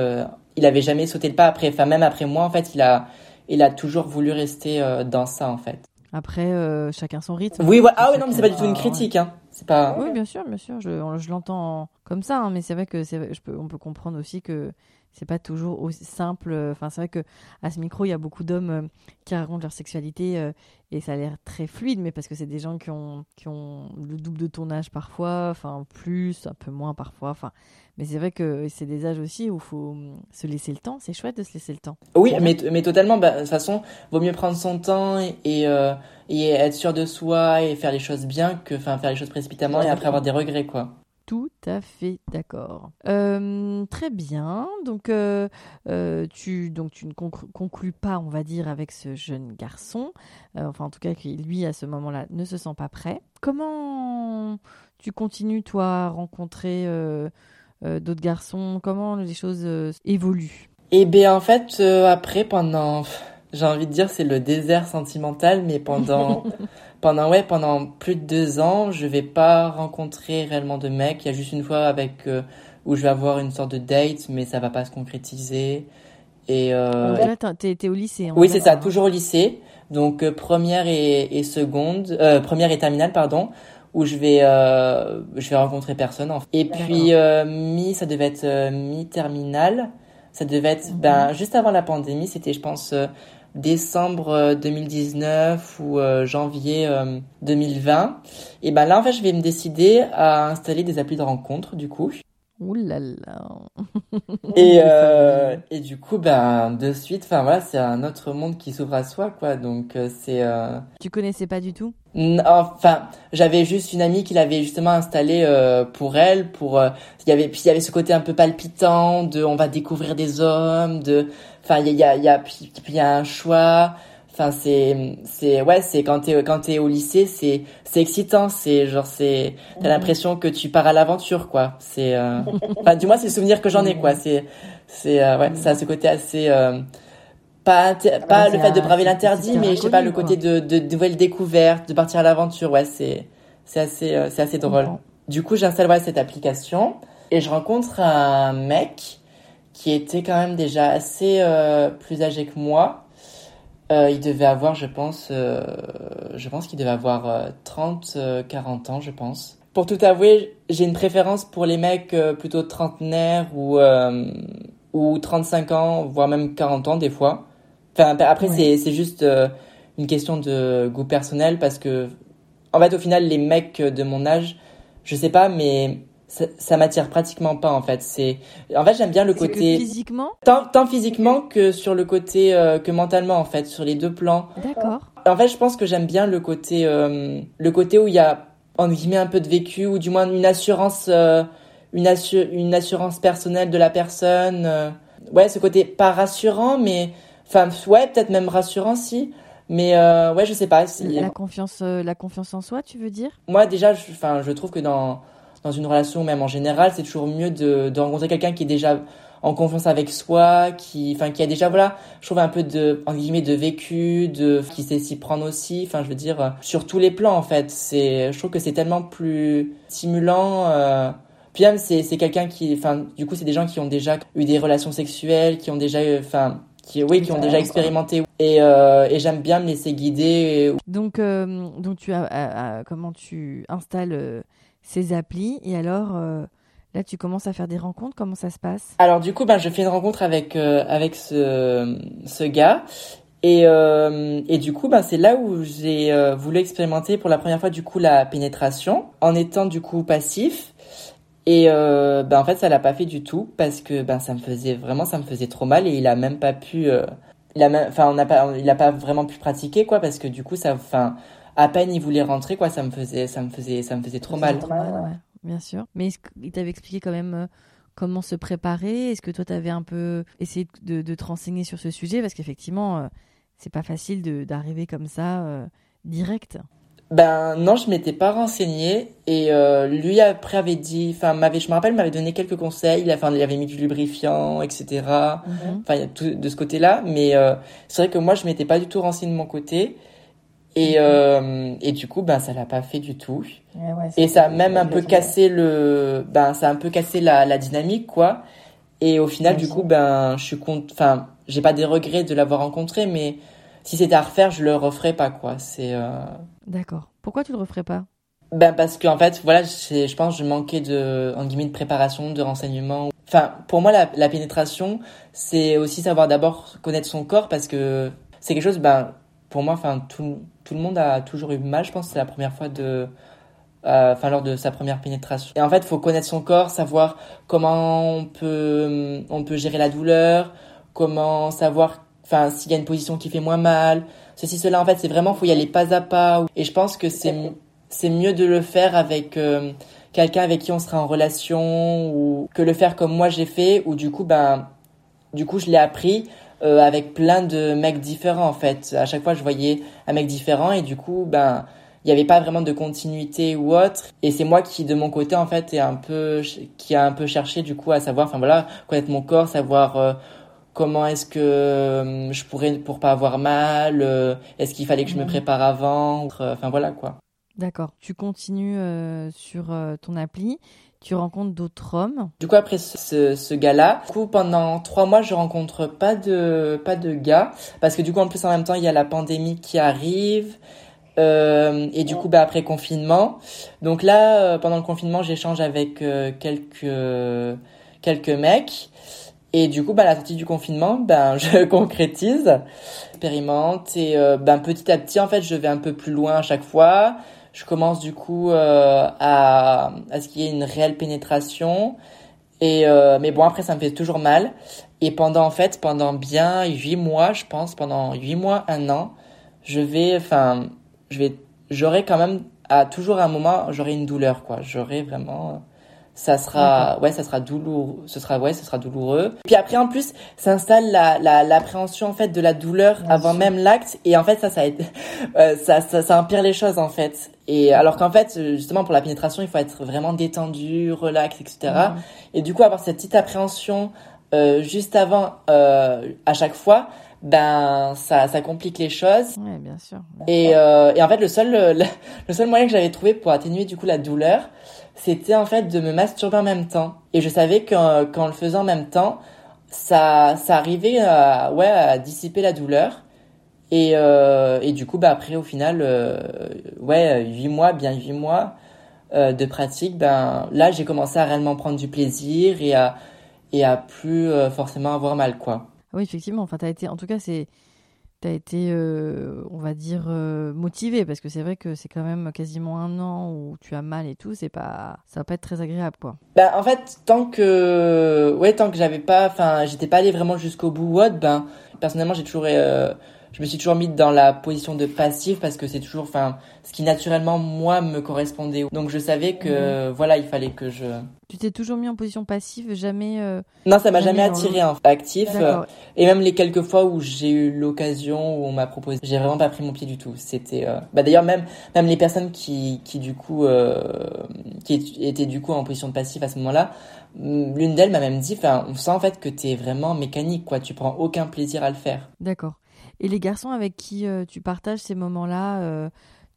il avait jamais sauté le pas après. Enfin, même après moi, en fait, il a, il a toujours voulu rester euh, dans ça, en fait. Après, chacun son rythme. Oui, ah oui, non, mais c'est pas du tout une critique, hein. C'est pas. Oui, bien sûr, bien sûr. Je, je l'entends comme ça, hein, mais c'est vrai que c'est, je peux, on peut comprendre aussi que c'est pas toujours aussi simple. Enfin, c'est vrai que à ce micro, il y a beaucoup d'hommes euh, qui racontent leur sexualité euh, et ça a l'air très fluide, mais parce que c'est des gens qui ont, qui ont le double de ton âge parfois, enfin plus, un peu moins parfois. Enfin, mais c'est vrai que c'est des âges aussi où il faut hum, se laisser le temps. C'est chouette de se laisser le temps. Oui, mais, mais totalement. Bah, de toute façon, vaut mieux prendre son temps et, et, euh, et être sûr de soi et faire les choses bien que faire les choses précipitamment et après avoir des regrets, quoi. Tout à fait d'accord. Euh, très bien. Donc, euh, euh, tu, donc, tu ne conclus pas, on va dire, avec ce jeune garçon. enfin, en tout cas, qui lui, à ce moment-là, ne se sent pas prêt. Comment tu continues, toi, à rencontrer d'autres garçons? Comment les choses évoluent? Eh bien, en fait, après, pendant j'ai envie de dire c'est le désert sentimental mais pendant pendant ouais pendant plus de deux ans je vais pas rencontrer réellement de mec il y a juste une fois avec euh, où je vais avoir une sorte de date mais ça va pas se concrétiser. Et euh, là t'es au lycée oui c'est ça toujours au lycée. Donc euh, première et, et seconde euh, première et terminale pardon où je vais euh, je vais rencontrer personne en fait. et puis mi ça devait être mi terminale ça devait être mhm. ben juste avant la pandémie c'était je pense décembre 2019 euh, ou euh, janvier 2020. Euh, et ben là, en fait, je vais me décider à installer des applis de rencontre, du coup. Ouh là là. et, euh, et du coup, ben, de suite, enfin voilà, c'est un autre monde qui s'ouvre à soi, quoi. Donc, c'est. Euh... Tu connaissais pas du tout? Enfin, j'avais juste une amie qui l'avait justement installé euh, pour elle, pour. il y avait puis il y avait ce côté un peu palpitant de, on va découvrir des hommes, de. Enfin, il y a, il y a, puis il y a un choix. Enfin, c'est, c'est, ouais, c'est quand t'es, quand t'es au lycée, c'est, c'est excitant, c'est genre, c'est, t'as mhm. l'impression que tu pars à l'aventure, quoi. C'est, euh... enfin, du moins, c'est le souvenir que j'en ai, quoi. C'est, c'est, euh, ouais, ça a ce côté assez, euh... pas, pas le fait de braver l'interdit, mais je sais pas, le côté de, de, de nouvelles découvertes, de partir à l'aventure, ouais, c'est, c'est assez, c'est assez drôle. Du coup, j'installe, ouais, cette application et je rencontre un mec qui était quand même déjà assez plus âgé que moi euh, il devait avoir, je pense, euh, je pense qu'il devait avoir 30, euh, 40 ans, je pense. Pour tout avouer, j'ai une préférence pour les mecs plutôt trentenaires ou, ou 35 ans, voire même 40 ans des fois. Enfin, après, c'est, c'est juste une question de goût personnel parce que, en fait, au final, les mecs de mon âge, je sais pas, mais ça, ça m'attire pratiquement pas en fait. C'est en fait j'aime bien le côté physiquement tant, tant physiquement que sur le côté euh, que mentalement en fait sur les deux plans. D'accord. En fait je pense que j'aime bien le côté euh, le côté où il y a en guillemets un peu de vécu ou du moins une assurance euh, une, une assurance personnelle de la personne. ouais ce côté pas rassurant mais enfin ouais peut-être même rassurant si. Mais ouais, je sais pas. Si... La confiance, la confiance en soi, tu veux dire? Moi, déjà, enfin, je trouve que dans dans une relation, même en général, c'est toujours mieux de, de rencontrer quelqu'un qui est déjà en confiance avec soi, qui, enfin, qui a déjà, voilà, je trouve un peu de, en guillemets, de vécu, de, qui sait s'y prendre aussi, enfin, je veux dire, sur tous les plans, en fait. C'est, je trouve que c'est tellement plus stimulant, euh, puis même, c'est, c'est quelqu'un qui, enfin, du coup, c'est des gens qui ont déjà eu des relations sexuelles, qui ont déjà, enfin, qui, oui, qui ont déjà expérimenté. Et, euh, et j'aime bien me laisser guider. Donc, euh, donc tu as, comment tu installes ces applis et alors euh, là tu commences à faire des rencontres comment ça se passe? Alors du coup ben je fais une rencontre avec euh, avec ce ce gars et euh, et du coup ben c'est là où j'ai voulu expérimenter pour la première fois du coup la pénétration en étant du coup passif et ben en fait ça l'a pas fait du tout parce que ben ça me faisait vraiment ça me faisait trop mal et il a même pas pu il a enfin on n'a pas il a pas vraiment pu pratiquer quoi parce que du coup ça enfin à peine il voulait rentrer, quoi, ça me faisait, ça me faisait, ça me faisait trop mal. Trop mal, ouais, bien sûr. Mais est-ce qu'il t'avait expliqué quand même euh, comment se préparer? Est-ce que toi, tu avais un peu essayé de, de, te renseigner sur ce sujet? Parce qu'effectivement, euh, c'est pas facile d'arriver comme ça euh, direct. Ben non, je m'étais pas renseigné et euh, lui après avait dit, enfin m'avait, je me rappelle, m'avait donné quelques conseils. Il, enfin, il avait mis du lubrifiant, etc. Mhm. Enfin, de ce côté-là. Mais euh, c'est vrai que moi, je m'étais pas du tout renseigné de mon côté et euh, et du coup, ben ça l'a pas fait du tout. et ça a même un peu cassé le, ben ça a un peu cassé la, la dynamique quoi. Et au final, du coup, ben je suis compte, enfin, j'ai pas des regrets de l'avoir rencontré, mais si c'était à refaire, je le referais pas, quoi. C'est. Euh, D'accord. Pourquoi tu le referais pas? Ben parce qu'en fait, voilà, je pense, je manquais de, en guillemets, de préparation, de renseignement. Enfin, pour moi, la, pénétration, c'est aussi savoir d'abord connaître son corps parce que c'est quelque chose, ben, pour moi, enfin, tout, tout le monde a toujours eu mal, je pense, c'est la première fois de, euh, enfin lors de sa première pénétration. Et en fait, il faut connaître son corps, savoir comment on peut on peut gérer la douleur, comment savoir s'il y a une position qui fait moins mal, ceci cela. En fait c'est vraiment faut y aller pas à pas. Et je pense que c'est c'est mieux de le faire avec euh, quelqu'un avec qui on sera en relation ou que le faire comme moi j'ai fait ou du coup ben du coup je l'ai appris euh, avec plein de mecs différents en fait. À chaque fois je voyais un mec différent et du coup ben il n'y avait pas vraiment de continuité ou autre et c'est moi qui de mon côté en fait est un peu qui a un peu cherché du coup à savoir enfin voilà connaître mon corps savoir euh, comment est-ce que euh, je pourrais pour pas avoir mal euh, est-ce qu'il fallait que je me mhm. prépare avant enfin voilà quoi d'accord tu continues euh, sur ton appli tu rencontres d'autres hommes. Du coup après ce, ce gars-là pendant trois mois je rencontre pas de pas de gars. Parce que du coup en plus en même temps il y a la pandémie qui arrive. Et du coup bah après confinement. Donc là pendant le confinement j'échange avec quelques quelques mecs. Et du coup, bah, à la sortie du confinement, ben, je concrétise, expérimente. Et euh, ben, petit à petit, en fait, je vais un peu plus loin à chaque fois. Je commence du coup euh, à, à ce qu'il y ait une réelle pénétration. Et euh, mais bon, après, ça me fait toujours mal. Et pendant, en fait, pendant bien huit mois, je pense, pendant huit mois, un an, je vais, enfin, je vais, j'aurai quand même, à toujours un moment, j'aurai une douleur, quoi. J'aurai vraiment ça sera ouais ça sera douloureux ce sera ouais ce sera douloureux. Puis après en plus s'installe la l'appréhension en fait de la douleur avant même l'acte. Et en fait ça ça, euh, ça ça ça empire les choses en fait. Et alors qu'en fait justement pour la pénétration il faut être vraiment détendu relax etc et du coup avoir cette petite appréhension euh, juste avant euh, à chaque fois ben ça ça complique les choses. Ouais, bien sûr. Et euh, et en fait le seul le, le seul moyen que j'avais trouvé pour atténuer du coup la douleur c'était en fait de me masturber en même temps. Et je savais qu'en le faisant en même temps, ça, ça arrivait à, ouais, à dissiper la douleur. Et, euh, et du coup, bah, après, au final, euh, ouais, huit mois, bien huit mois euh, de pratique, ben, là, j'ai commencé à réellement prendre du plaisir et à, et à plus forcément avoir mal, quoi. Oui, effectivement. Enfin, as été, en tout cas, c'est, tu as été, euh, on va dire, euh, motivé parce que c'est vrai que c'est quand même quasiment un an où tu as mal et tout, c'est pas, ça va pas être très agréable, quoi. Bah, en fait, tant que, ouais, tant que j'avais pas, enfin, j'étais pas allé vraiment jusqu'au bout, ben, personnellement, j'ai toujours, euh, je me suis toujours mis dans la position de passif parce que c'est toujours, enfin, ce qui naturellement moi me correspondait. Donc je savais que, mhm. voilà, il fallait que je. Tu t'es toujours mis en position passive, jamais. Euh, non, ça m'a jamais, attiré en actif. Euh, et même les quelques fois où j'ai eu l'occasion où on m'a proposé, j'ai vraiment pas pris mon pied du tout. C'était, euh, bah d'ailleurs même même les personnes qui qui du coup qui étaient du coup en position de passif à ce moment-là, l'une d'elles m'a même dit, enfin, on sent en fait que t'es vraiment mécanique, quoi. Tu prends aucun plaisir à le faire. D'accord. Et les garçons avec qui euh, tu partages ces moments-là, euh,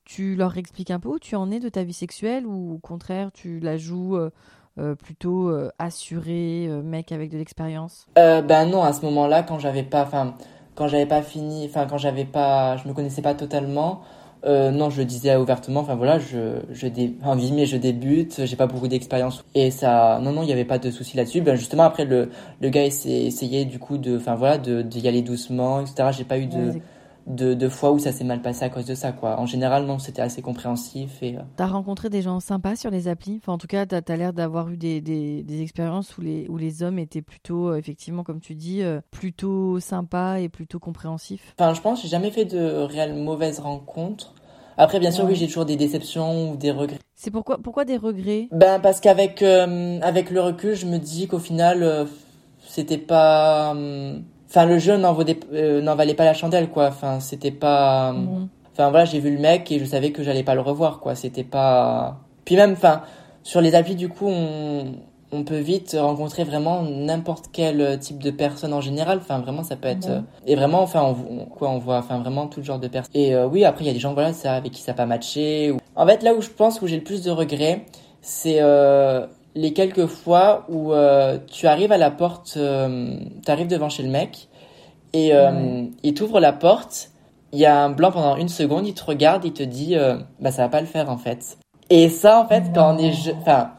tu leur expliques un peu où tu en es de ta vie sexuelle ou au contraire tu la joues euh, plutôt assuré, mec avec de l'expérience? Ben non, à ce moment-là, quand j'avais pas, enfin, quand j'avais pas fini, enfin quand j'avais pas, je me connaissais pas totalement. Euh, non, je disais ouvertement. Enfin voilà, je, je dé... en mais je débute, j'ai pas beaucoup d'expérience et ça, non non, il y avait pas de souci là-dessus. Ben justement après le le gars essayait du coup de, enfin voilà, de d'y aller doucement, etc. J'ai pas eu de de, de fois où ça s'est mal passé à cause de ça quoi. En général non, c'était assez compréhensif et. Euh. T'as rencontré des gens sympas sur les applis? Enfin en tout cas, t'as as, l'air d'avoir eu des, des, des, expériences où les où les hommes étaient plutôt euh, effectivement comme tu dis plutôt sympas et plutôt compréhensifs. Enfin je pense j'ai jamais fait de réelles mauvaises rencontres. Après, bien sûr, Ouais. oui, j'ai toujours des déceptions ou des regrets. C'est pourquoi, pourquoi des regrets? Ben parce qu'avec euh, avec le recul, je me dis qu'au final, euh, c'était pas. Euh, Enfin, le jeu n'en euh, valait pas la chandelle, quoi. Enfin, c'était pas. Enfin voilà, j'ai vu le mec et je savais que j'allais pas le revoir, quoi. C'était pas. Puis même, enfin, sur les applis, du coup, on on peut vite rencontrer vraiment n'importe quel type de personne en général. Enfin, vraiment, ça peut être. Euh, Et vraiment, enfin, on, on- quoi, on voit, enfin, vraiment tout genre de personnes. Et euh, oui, après, il y a des gens, voilà, ça, avec qui ça pas matché. ou- En fait, là où je pense où j'ai le plus de regrets, c'est euh, les quelques fois où euh, tu arrives à la porte, euh, tu arrives devant chez le mec et euh, Ouais. il t'ouvre la porte. Il y a un blanc pendant une seconde, il te regarde, il te dit, euh, bah ça va pas le faire en fait. Et ça, en fait, quand on est enfin,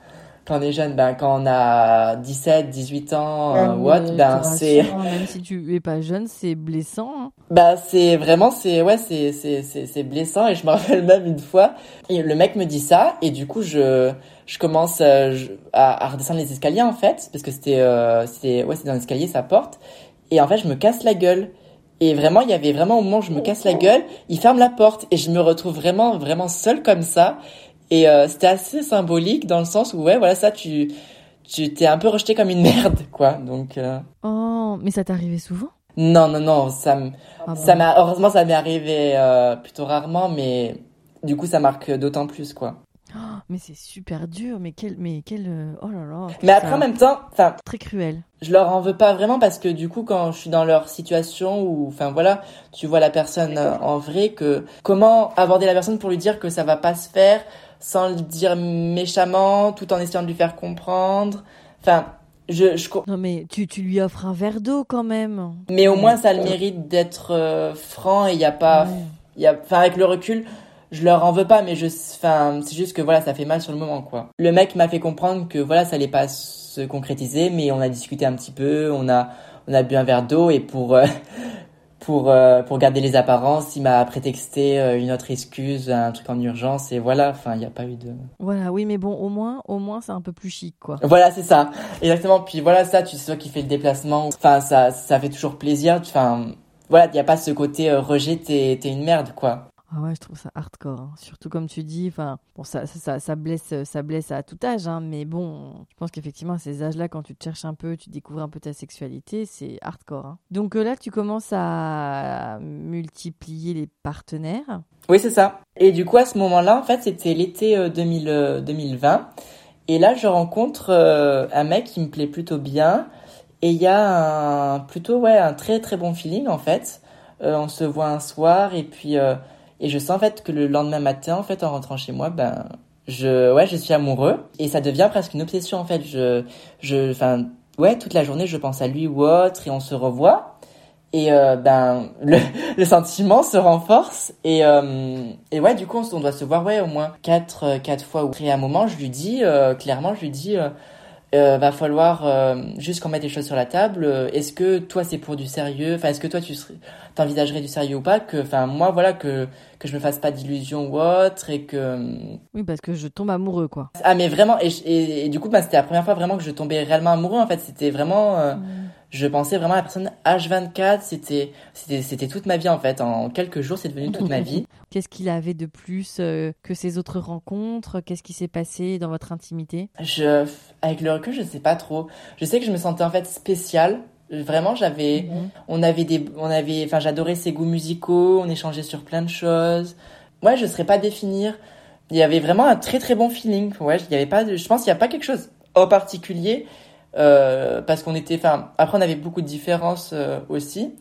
quand on est jeune, ben, quand on a 17, 18 ans, euh, Ah, what, mais ben, c'est, Même si tu es pas jeune, c'est blessant. hein. bah, c'est vraiment, c'est, ouais, c'est, c'est, c'est, c'est blessant. Et je me rappelle même une fois, et le mec me dit ça, et du coup, je, je commence euh, je- à, à redescendre les escaliers, en fait, parce que c'était, euh, c'était, ouais, c'est dans l'escalier, sa porte. Et en fait, je me casse la gueule. Et vraiment, il y avait vraiment au moment où je me casse la gueule, il ferme la porte, et je me retrouve vraiment, vraiment seule comme ça. Et euh, c'était assez symbolique dans le sens où, ouais, voilà, ça, tu, tu t'es un peu rejeté comme une merde, quoi. Donc, euh, Oh, mais ça t'arrivait souvent? Non, non, non, ça Ah ça bon. heureusement, ça m'est arrivé euh, plutôt rarement, mais du coup, ça marque d'autant plus, quoi. Mais c'est super dur, mais quel, mais quel, oh là là. Mais après, en même temps, enfin, très cruel. je leur en veux pas vraiment parce que du coup, quand je suis dans leur situation ou, enfin voilà, tu vois la personne en vrai, que comment aborder la personne pour lui dire que ça va pas se faire sans le dire méchamment, tout en essayant de lui faire comprendre. Enfin, je, je, Non mais tu, tu lui offres un verre d'eau quand même. mais au moins, ça a le mérite d'être euh, franc et il y a pas, Ouais. il y a, enfin, avec le recul, je leur en veux pas, mais je, enfin, c'est juste que voilà, ça fait mal sur le moment, quoi. Le mec m'a fait comprendre que voilà, ça allait pas se concrétiser, mais on a discuté un petit peu, on a, on a bu un verre d'eau et pour, euh, pour, euh, pour garder les apparences, il m'a prétexté euh, une autre excuse, un truc en urgence et voilà, enfin, il n'y a pas eu de. Voilà, oui, mais bon, au moins, au moins, c'est un peu plus chic, quoi. Voilà, c'est ça. Exactement. Puis voilà, ça, tu sais toi qui fais le déplacement. Enfin, ça, ça fait toujours plaisir. Enfin, voilà, il n'y a pas ce côté euh, rejet, t'es, t'es une merde, quoi. Ah ouais, je trouve ça hardcore. hein. Surtout comme tu dis, enfin, bon, ça, ça, ça, blesse, ça blesse à tout âge, hein, mais bon, je pense qu'effectivement, à ces âges-là, quand tu te cherches un peu, tu découvres un peu ta sexualité, c'est hardcore. hein. Donc euh, là, tu commences à multiplier les partenaires. Oui, c'est ça. Et du coup, à ce moment-là, en fait, c'était l'été euh, 2000, euh, 2020. Et là, je rencontre euh, un mec qui me plaît plutôt bien. Et il y a un, plutôt, ouais, un très très bon feeling, en fait. Euh, on se voit un soir et puis, euh, et je sens en fait que le lendemain matin, en fait, en rentrant chez moi, ben, je, ouais, je suis amoureux. Et ça devient presque une obsession, en fait. Je, je, enfin, ouais, toute la journée, je pense à lui ou autre et on se revoit. Et euh, ben le, le sentiment se renforce et euh, et ouais du coup on, doit se voir ouais au moins quatre euh, quatre fois ou après un moment je lui dis clairement je lui dis euh, va falloir euh, juste qu'on mette les choses sur la table. Euh, est-ce que toi c'est pour du sérieux? Enfin est-ce que toi tu serais t'envisagerais du sérieux ou pas? Que enfin moi voilà que que je me fasse pas d'illusions ou autre et que Oui, parce que je tombe amoureux, quoi. ah mais vraiment et, et, et du coup bah, c'était la première fois vraiment que je tombais réellement amoureux en fait. C'était vraiment euh, je pensais vraiment à la personne H24 c'était c'était c'était toute ma vie en fait. En quelques jours c'est devenu toute ma vie. Qu'est-ce qu'il avait de plus euh, que ces autres rencontres? Qu'est-ce qui s'est passé dans votre intimité? Je avec le recul je sais pas trop. Je sais que je me sentais en fait spéciale. Vraiment j'avais on avait des on avait enfin j'adorais ses goûts musicaux on échangeait sur plein de choses. Ouais je saurais pas définir. Il y avait vraiment un très très bon feeling. Ouais il y avait pas je pense qu'il y a pas quelque chose en particulier euh, parce qu'on était enfin après on avait beaucoup de différences euh, aussi.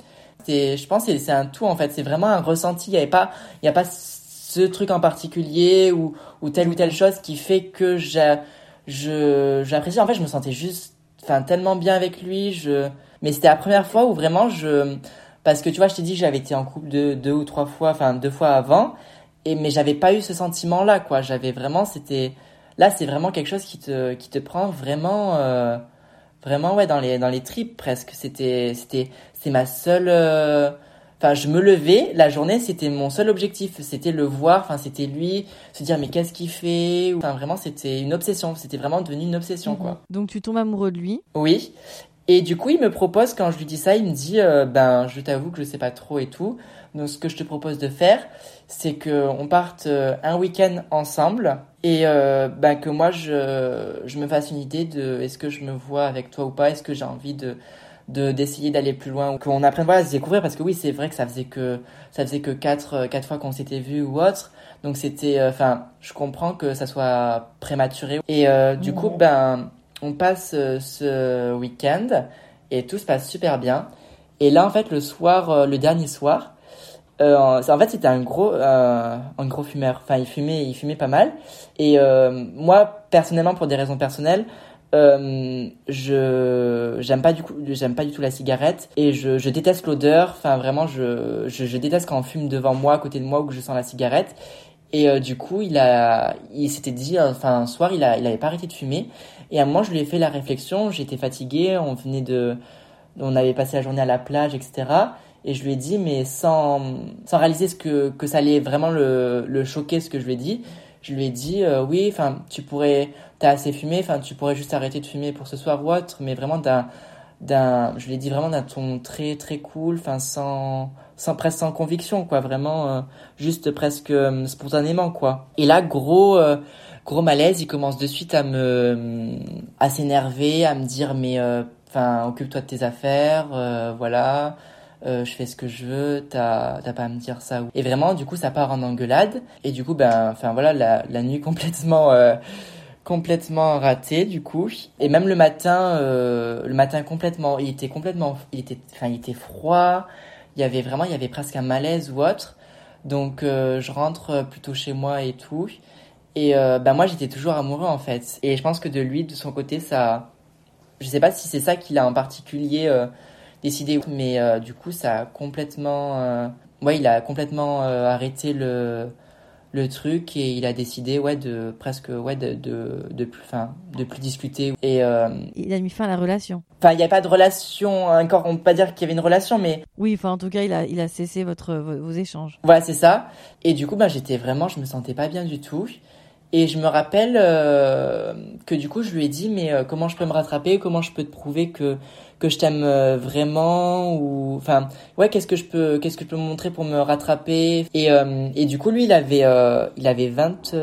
C'est je pense que c'est un tout en fait. C'est vraiment un ressenti. Il y avait pas il y a pas ce truc en particulier ou ou telle ou telle chose qui fait que j'apprécie. En fait je me sentais juste enfin tellement bien avec lui. Je mais c'était la première fois où vraiment je parce que tu vois je t'ai dit que j'avais été en couple deux, deux ou trois fois enfin deux fois avant. Et mais j'avais pas eu ce sentiment là quoi. J'avais vraiment c'était là c'est vraiment quelque chose qui te qui te prend vraiment euh, vraiment ouais dans les dans les tripes presque. C'était c'était c'est ma seule euh, enfin je me levais la journée c'était mon seul objectif. C'était le voir enfin c'était lui se dire mais qu'est-ce qu'il fait enfin vraiment c'était une obsession. C'était vraiment devenu une obsession quoi. Donc tu tombes amoureux de lui? oui. Et du coup, il me propose, quand je lui dis ça, il me dit, euh, ben, je t'avoue que je sais pas trop et tout. Donc, ce que je te propose de faire, c'est que on parte euh, un week-end ensemble et euh, ben, que moi, je, je me fasse une idée de est-ce que je me vois avec toi ou pas, est-ce que j'ai envie de de d'essayer d'aller plus loin qu'on apprenne voilà, à se découvrir. Parce que oui c'est vrai que ça faisait que ça faisait que quatre quatre fois qu'on s'était vu ou autre. Donc c'était enfin je comprends que ça soit prématuré. Et du coup ben on passe ce week-end et tout se passe super bien. Et là en fait le soir le dernier soir euh, en fait, c'était un gros, euh, un gros fumeur. Enfin, il fumait, il fumait pas mal. Et euh, moi, personnellement, pour des raisons personnelles, je j'aime pas du coup, j'aime pas du tout la cigarette et je, déteste l'odeur. Enfin, vraiment, je, je, déteste quand on fume devant moi, à côté de moi, ou que je sens la cigarette. Et du coup, il a, il s'était dit, enfin, un soir, il a, il avait pas arrêté de fumer. Et à un moment, je lui ai fait la réflexion. J'étais fatigué. On venait de, on avait passé la journée à la plage, etc. Et je lui ai dit, mais sans, sans réaliser ce que, que ça allait vraiment le, le choquer, ce que je lui ai dit, je lui ai dit, euh, oui, enfin, tu pourrais, t'as assez fumé, enfin, tu pourrais juste arrêter de fumer pour ce soir ou autre, mais vraiment d'un, d'un, je lui ai dit vraiment d'un ton très, très cool, enfin, sans, sans, presque sans conviction, quoi, vraiment, euh, juste presque euh, spontanément, quoi. Et là, gros, gros malaise, il commence de suite à me, à s'énerver, à me dire, mais, enfin, occupe-toi de tes affaires, voilà, euh, je fais ce que je veux, t'as pas à me dire ça. Et vraiment, du coup, ça part en engueulade. Et du coup, ben, enfin voilà, la, la nuit complètement, euh, complètement ratée, du coup. Et même le matin, euh, le matin complètement, il était complètement, il était, enfin, il était froid. Il y avait vraiment, il y avait presque un malaise ou autre. Donc, euh, je rentre plutôt chez moi et tout. Et ben moi, j'étais toujours amoureux en fait. Et je pense que de lui, de son côté, ça, je sais pas si c'est ça qu'il a en particulier décidé. Mais euh, du coup, ça a complètement. Euh, ouais, il a complètement euh, arrêté le le truc et il a décidé ouais de presque ouais de de, de plus enfin de plus discuter et il a mis fin à la relation enfin il n'y a pas de relation encore on peut pas dire qu'il y avait une relation mais oui enfin en tout cas il a il a cessé votre vos, échanges voilà c'est ça et du coup bah j'étais vraiment je me sentais pas bien du tout et je me rappelle que du coup je lui ai dit mais comment je peux me rattraper? Comment je peux te prouver que que je t'aime euh, vraiment? Ou enfin ouais qu'est-ce que je peux qu'est-ce que je peux montrer pour me rattraper? Et euh, et du coup lui il avait euh, il avait 20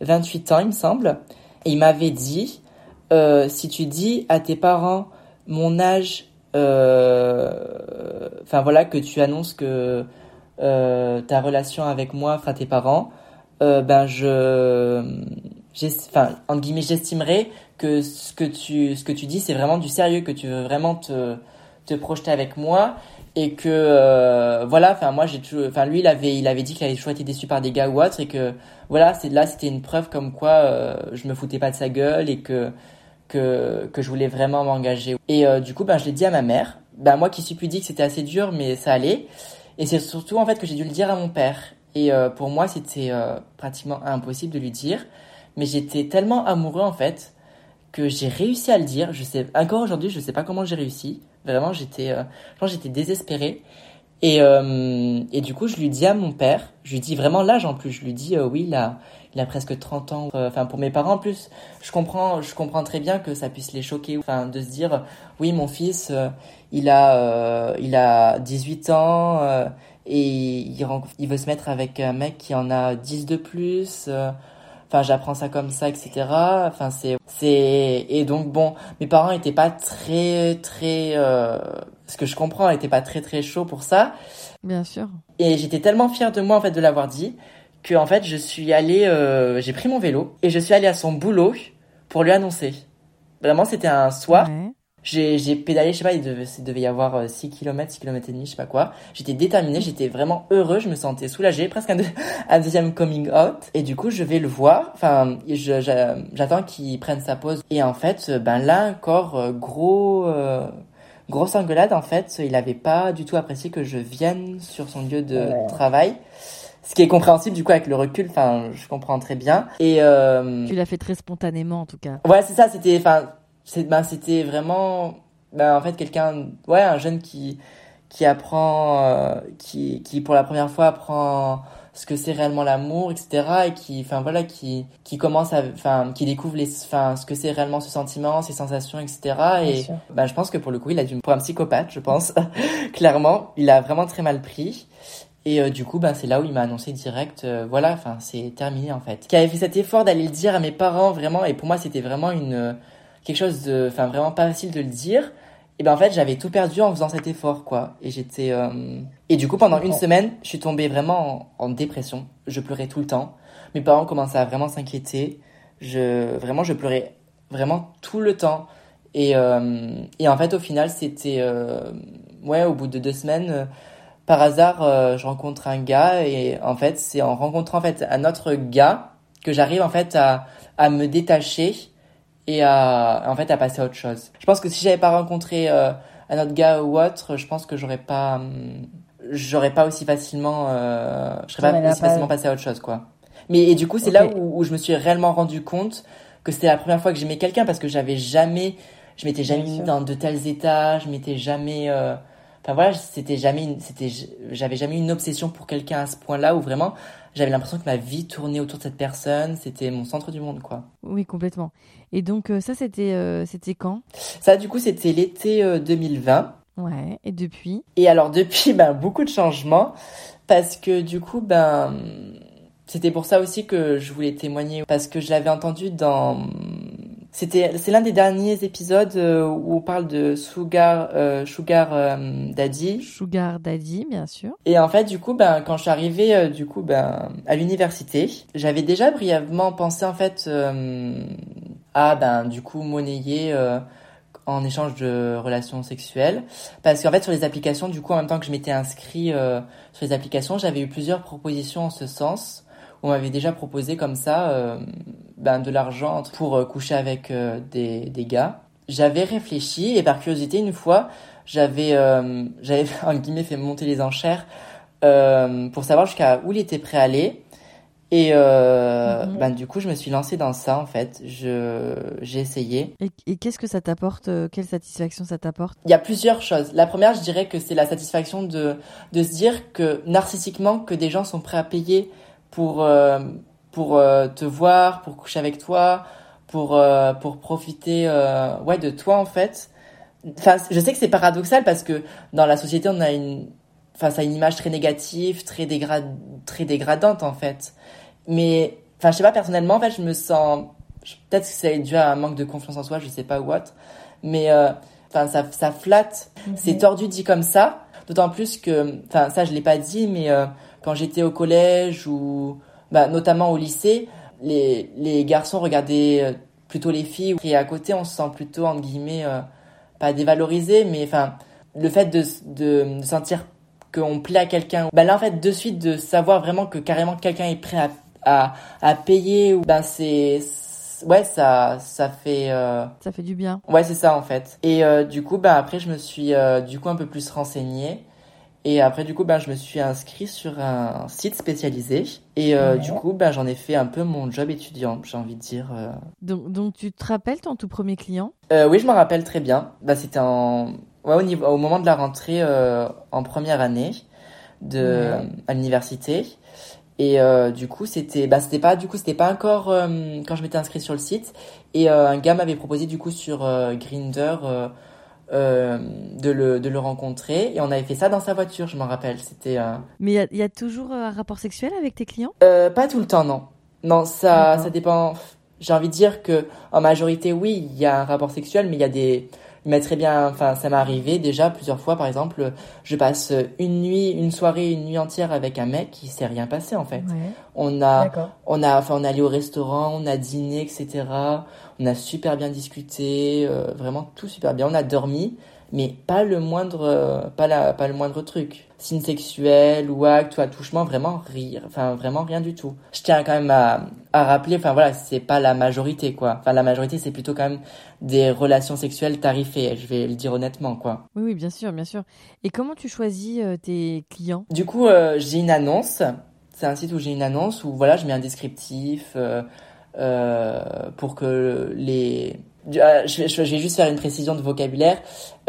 28 ans il me semble. Et il m'avait dit si tu dis à tes parents mon âge enfin voilà que tu annonces que ta relation avec moi enfin tes parents ben je enfin en guillemets j'estimerais que ce que tu ce que tu dis c'est vraiment du sérieux que tu veux vraiment te te projeter avec moi et que euh, voilà enfin moi j'ai enfin lui il avait il avait dit qu'il avait toujours été déçu par des gars ou autre et que voilà c'est là c'était une preuve comme quoi euh, je me foutais pas de sa gueule et que que que je voulais vraiment m'engager. Et euh, du coup ben je l'ai dit à ma mère. Ben moi qui suis plus dit que c'était assez dur mais ça allait. Et c'est surtout en fait que j'ai dû le dire à mon père et pour moi c'était pratiquement impossible de lui dire mais j'étais tellement amoureux en fait que j'ai réussi à le dire. Je sais encore aujourd'hui, je sais pas comment j'ai réussi. Vraiment, j'étais, euh, j'étais désespérée. Et, euh, et du coup, je lui dis à mon père, je lui dis vraiment l'âge en plus, je lui dis euh, oui, il a, il a presque 30 ans. Euh, enfin, pour mes parents en plus, je comprends, je comprends très bien que ça puisse les choquer. Enfin, de se dire oui, mon fils, il a, il a 18 ans et il, il veut se mettre avec un mec qui en a 10 de plus enfin j'apprends ça comme ça etc enfin c'est c'est et donc bon mes parents étaient pas très très euh... ce que je comprends étaient pas très très chaud pour ça. Bien sûr. Et j'étais tellement fière de moi en fait de l'avoir dit que en fait je suis allée euh... j'ai pris mon vélo et je suis allée à son boulot pour lui annoncer. Vraiment c'était un soir j'ai pédalé, je sais pas, il devait, il devait y avoir 6 km, 6 km et demi, je sais pas quoi. J'étais déterminée, j'étais vraiment heureux, je me sentais soulagée, presque un, deuxième coming out. Et du coup, je vais le voir, enfin, j'attends qu'il prenne sa pause. Et en fait, ben là encore, euh, gros, euh, grosse engueulade, en fait, il avait pas du tout apprécié que je vienne sur son lieu de travail. Ce qui est compréhensible du coup avec le recul, enfin, je comprends très bien. Et euh... tu l'as fait très spontanément en tout cas. Ouais, c'est ça. C'était, enfin, ben, c'était vraiment ben, en fait quelqu'un ouais un jeune qui qui apprend euh, qui qui pour la première fois apprend ce que c'est réellement l'amour, etc. Et qui, enfin voilà, qui, qui commence à, enfin, qui découvre les, enfin, ce que c'est réellement ce sentiment, ces sensations, etc. et ben, je pense que pour le coup, il a dû pour un psychopathe, je pense, clairement, il a vraiment très mal pris. Et euh, du coup, ben, c'est là où il m'a annoncé direct, euh, voilà, enfin, c'est terminé en fait. Qui avait fait cet effort d'aller le dire à mes parents, vraiment, et pour moi, c'était vraiment une quelque chose de, enfin, vraiment pas facile de le dire. Et ben en fait j'avais tout perdu en faisant cet effort quoi. Et j'étais euh, et du coup pendant une semaine je suis tombée vraiment en, dépression. Je pleurais tout le temps. Mes parents commençaient à vraiment s'inquiéter. Je vraiment je pleurais vraiment tout le temps. Et euh, et en fait au final c'était euh, ouais au bout de deux semaines par hasard je rencontre un gars. Et en fait c'est en rencontrant en fait un autre gars que j'arrive en fait à à me détacher et à en fait à passer à autre chose. Je pense que si j'avais pas rencontré euh, un autre gars ou autre, je pense que j'aurais pas hum, j'aurais pas aussi facilement euh, je serais pas aussi facilement passé à autre chose quoi. Mais et du coup, c'est là où, où, je me suis réellement rendu compte que c'était la première fois que j'aimais quelqu'un parce que j'avais jamais je m'étais jamais mis dans de tels états, je m'étais jamais euh, enfin voilà, c'était jamais c'était j'avais jamais une obsession pour quelqu'un à ce point-là où vraiment j'avais l'impression que ma vie tournait autour de cette personne, c'était mon centre du monde, quoi. Oui, complètement. Et donc, euh, ça, c'était euh, c'était quand? Ça, du coup, c'était l'été 2020. Euh, ouais, et depuis? Et alors, depuis, ben, beaucoup de changements, parce que du coup, ben, c'était pour ça aussi que je voulais témoigner, parce que je l'avais entendu dans c'était, c'est l'un des derniers épisodes euh, où on parle de Sugar, euh, Sugar euh, Daddy. Sugar Daddy, bien sûr. Et en fait, du coup, ben, quand je suis arrivée, du coup, ben, à l'université, j'avais déjà brièvement pensé, en fait, à, ben, du coup, monnayer en échange de relations sexuelles. Parce qu'en fait, sur les applications, du coup, en même temps que je m'étais inscrit sur les applications, j'avais eu plusieurs propositions en ce sens. On m'avait déjà proposé comme ça ben, de l'argent pour euh, coucher avec euh, des, des gars. J'avais réfléchi et par curiosité, une fois, j'avais, euh, j'avais en guillemets fait monter les enchères euh, pour savoir jusqu'à où il était prêt à aller. Et euh, mhm. ben, du coup, je me suis lancée dans ça, en fait. Je, j'ai essayé. Et, et qu'est-ce que ça t'apporte Quelle satisfaction ça t'apporte? Il y a plusieurs choses. La première, je dirais que c'est la satisfaction de, de se dire que, narcissiquement, que des gens sont prêts à payer pour, euh, pour euh, te voir, pour coucher avec toi, pour euh, pour profiter ouais de toi en fait. Enfin, je sais que c'est paradoxal parce que dans la société on a une face à une image très négative, très dégrad très dégradante en fait. Mais enfin, je sais pas personnellement en fait, je me sens peut-être que c'est dû à un manque de confiance en soi, je sais pas what, mais enfin ça ça flatte, mhm. c'est tordu dit comme ça, d'autant plus que enfin ça je l'ai pas dit mais quand j'étais au collège ou bah, notamment au lycée, les, les garçons regardaient euh, plutôt les filles et à côté. On se sent plutôt entre guillemets euh, pas dévalorisé mais enfin le fait de, de, sentir qu'on plaît à quelqu'un bah là en fait de suite de savoir vraiment que carrément quelqu'un est prêt à, à, à payer ben c'est ouais ça ça fait euh... ça fait du bien. ouais c'est ça en fait. Et euh, du coup ben après je me suis du coup un peu plus renseignée et après, du coup, ben, je me suis inscrit sur un site spécialisé. Et euh, du coup, ben, j'en ai fait un peu mon job étudiant, j'ai envie de dire. Euh. Donc, donc, tu te rappelles ton tout premier client? Euh, Oui, je me rappelle très bien. Ben, C'était en... ouais, au, niveau... au moment de la rentrée en première année de... à l'université. Et du coup, c'était, bah, c'était pas, du coup, c'était pas encore quand je m'étais inscrit sur le site. Et un gars m'avait proposé du coup sur Grinder euh, de, le, de le rencontrer. Et on avait fait ça dans sa voiture, je m'en rappelle. C'était. Euh, Mais il y, y, a toujours euh, un rapport sexuel avec tes clients? Euh, Pas tout le temps, non. Non, ça, ça dépend. J'ai envie de dire que en majorité, oui, il y a un rapport sexuel, mais il y a des mais très bien, enfin, ça m'est arrivé déjà plusieurs fois, par exemple, je passe une nuit, une soirée, une nuit entière avec un mec qui s'est rien passé en fait. On a, on a, enfin, on est allé au restaurant, on a dîné, etc. On a super bien discuté, euh, vraiment tout super bien. On a dormi, mais pas le moindre, euh, pas la, pas le moindre truc. Signe sexuel ou acte ou attouchement, vraiment rire, enfin vraiment rien du tout. Je tiens quand même à, à rappeler, enfin voilà, c'est pas la majorité quoi. Enfin la majorité c'est plutôt quand même des relations sexuelles tarifées, je vais le dire honnêtement quoi. Oui oui bien sûr bien sûr. Et comment tu choisis euh, tes clients? Du coup j'ai une annonce. C'est un site où j'ai une annonce où voilà je mets un descriptif. Euh, pour que les euh, je, vais, je, vais juste faire une précision de vocabulaire.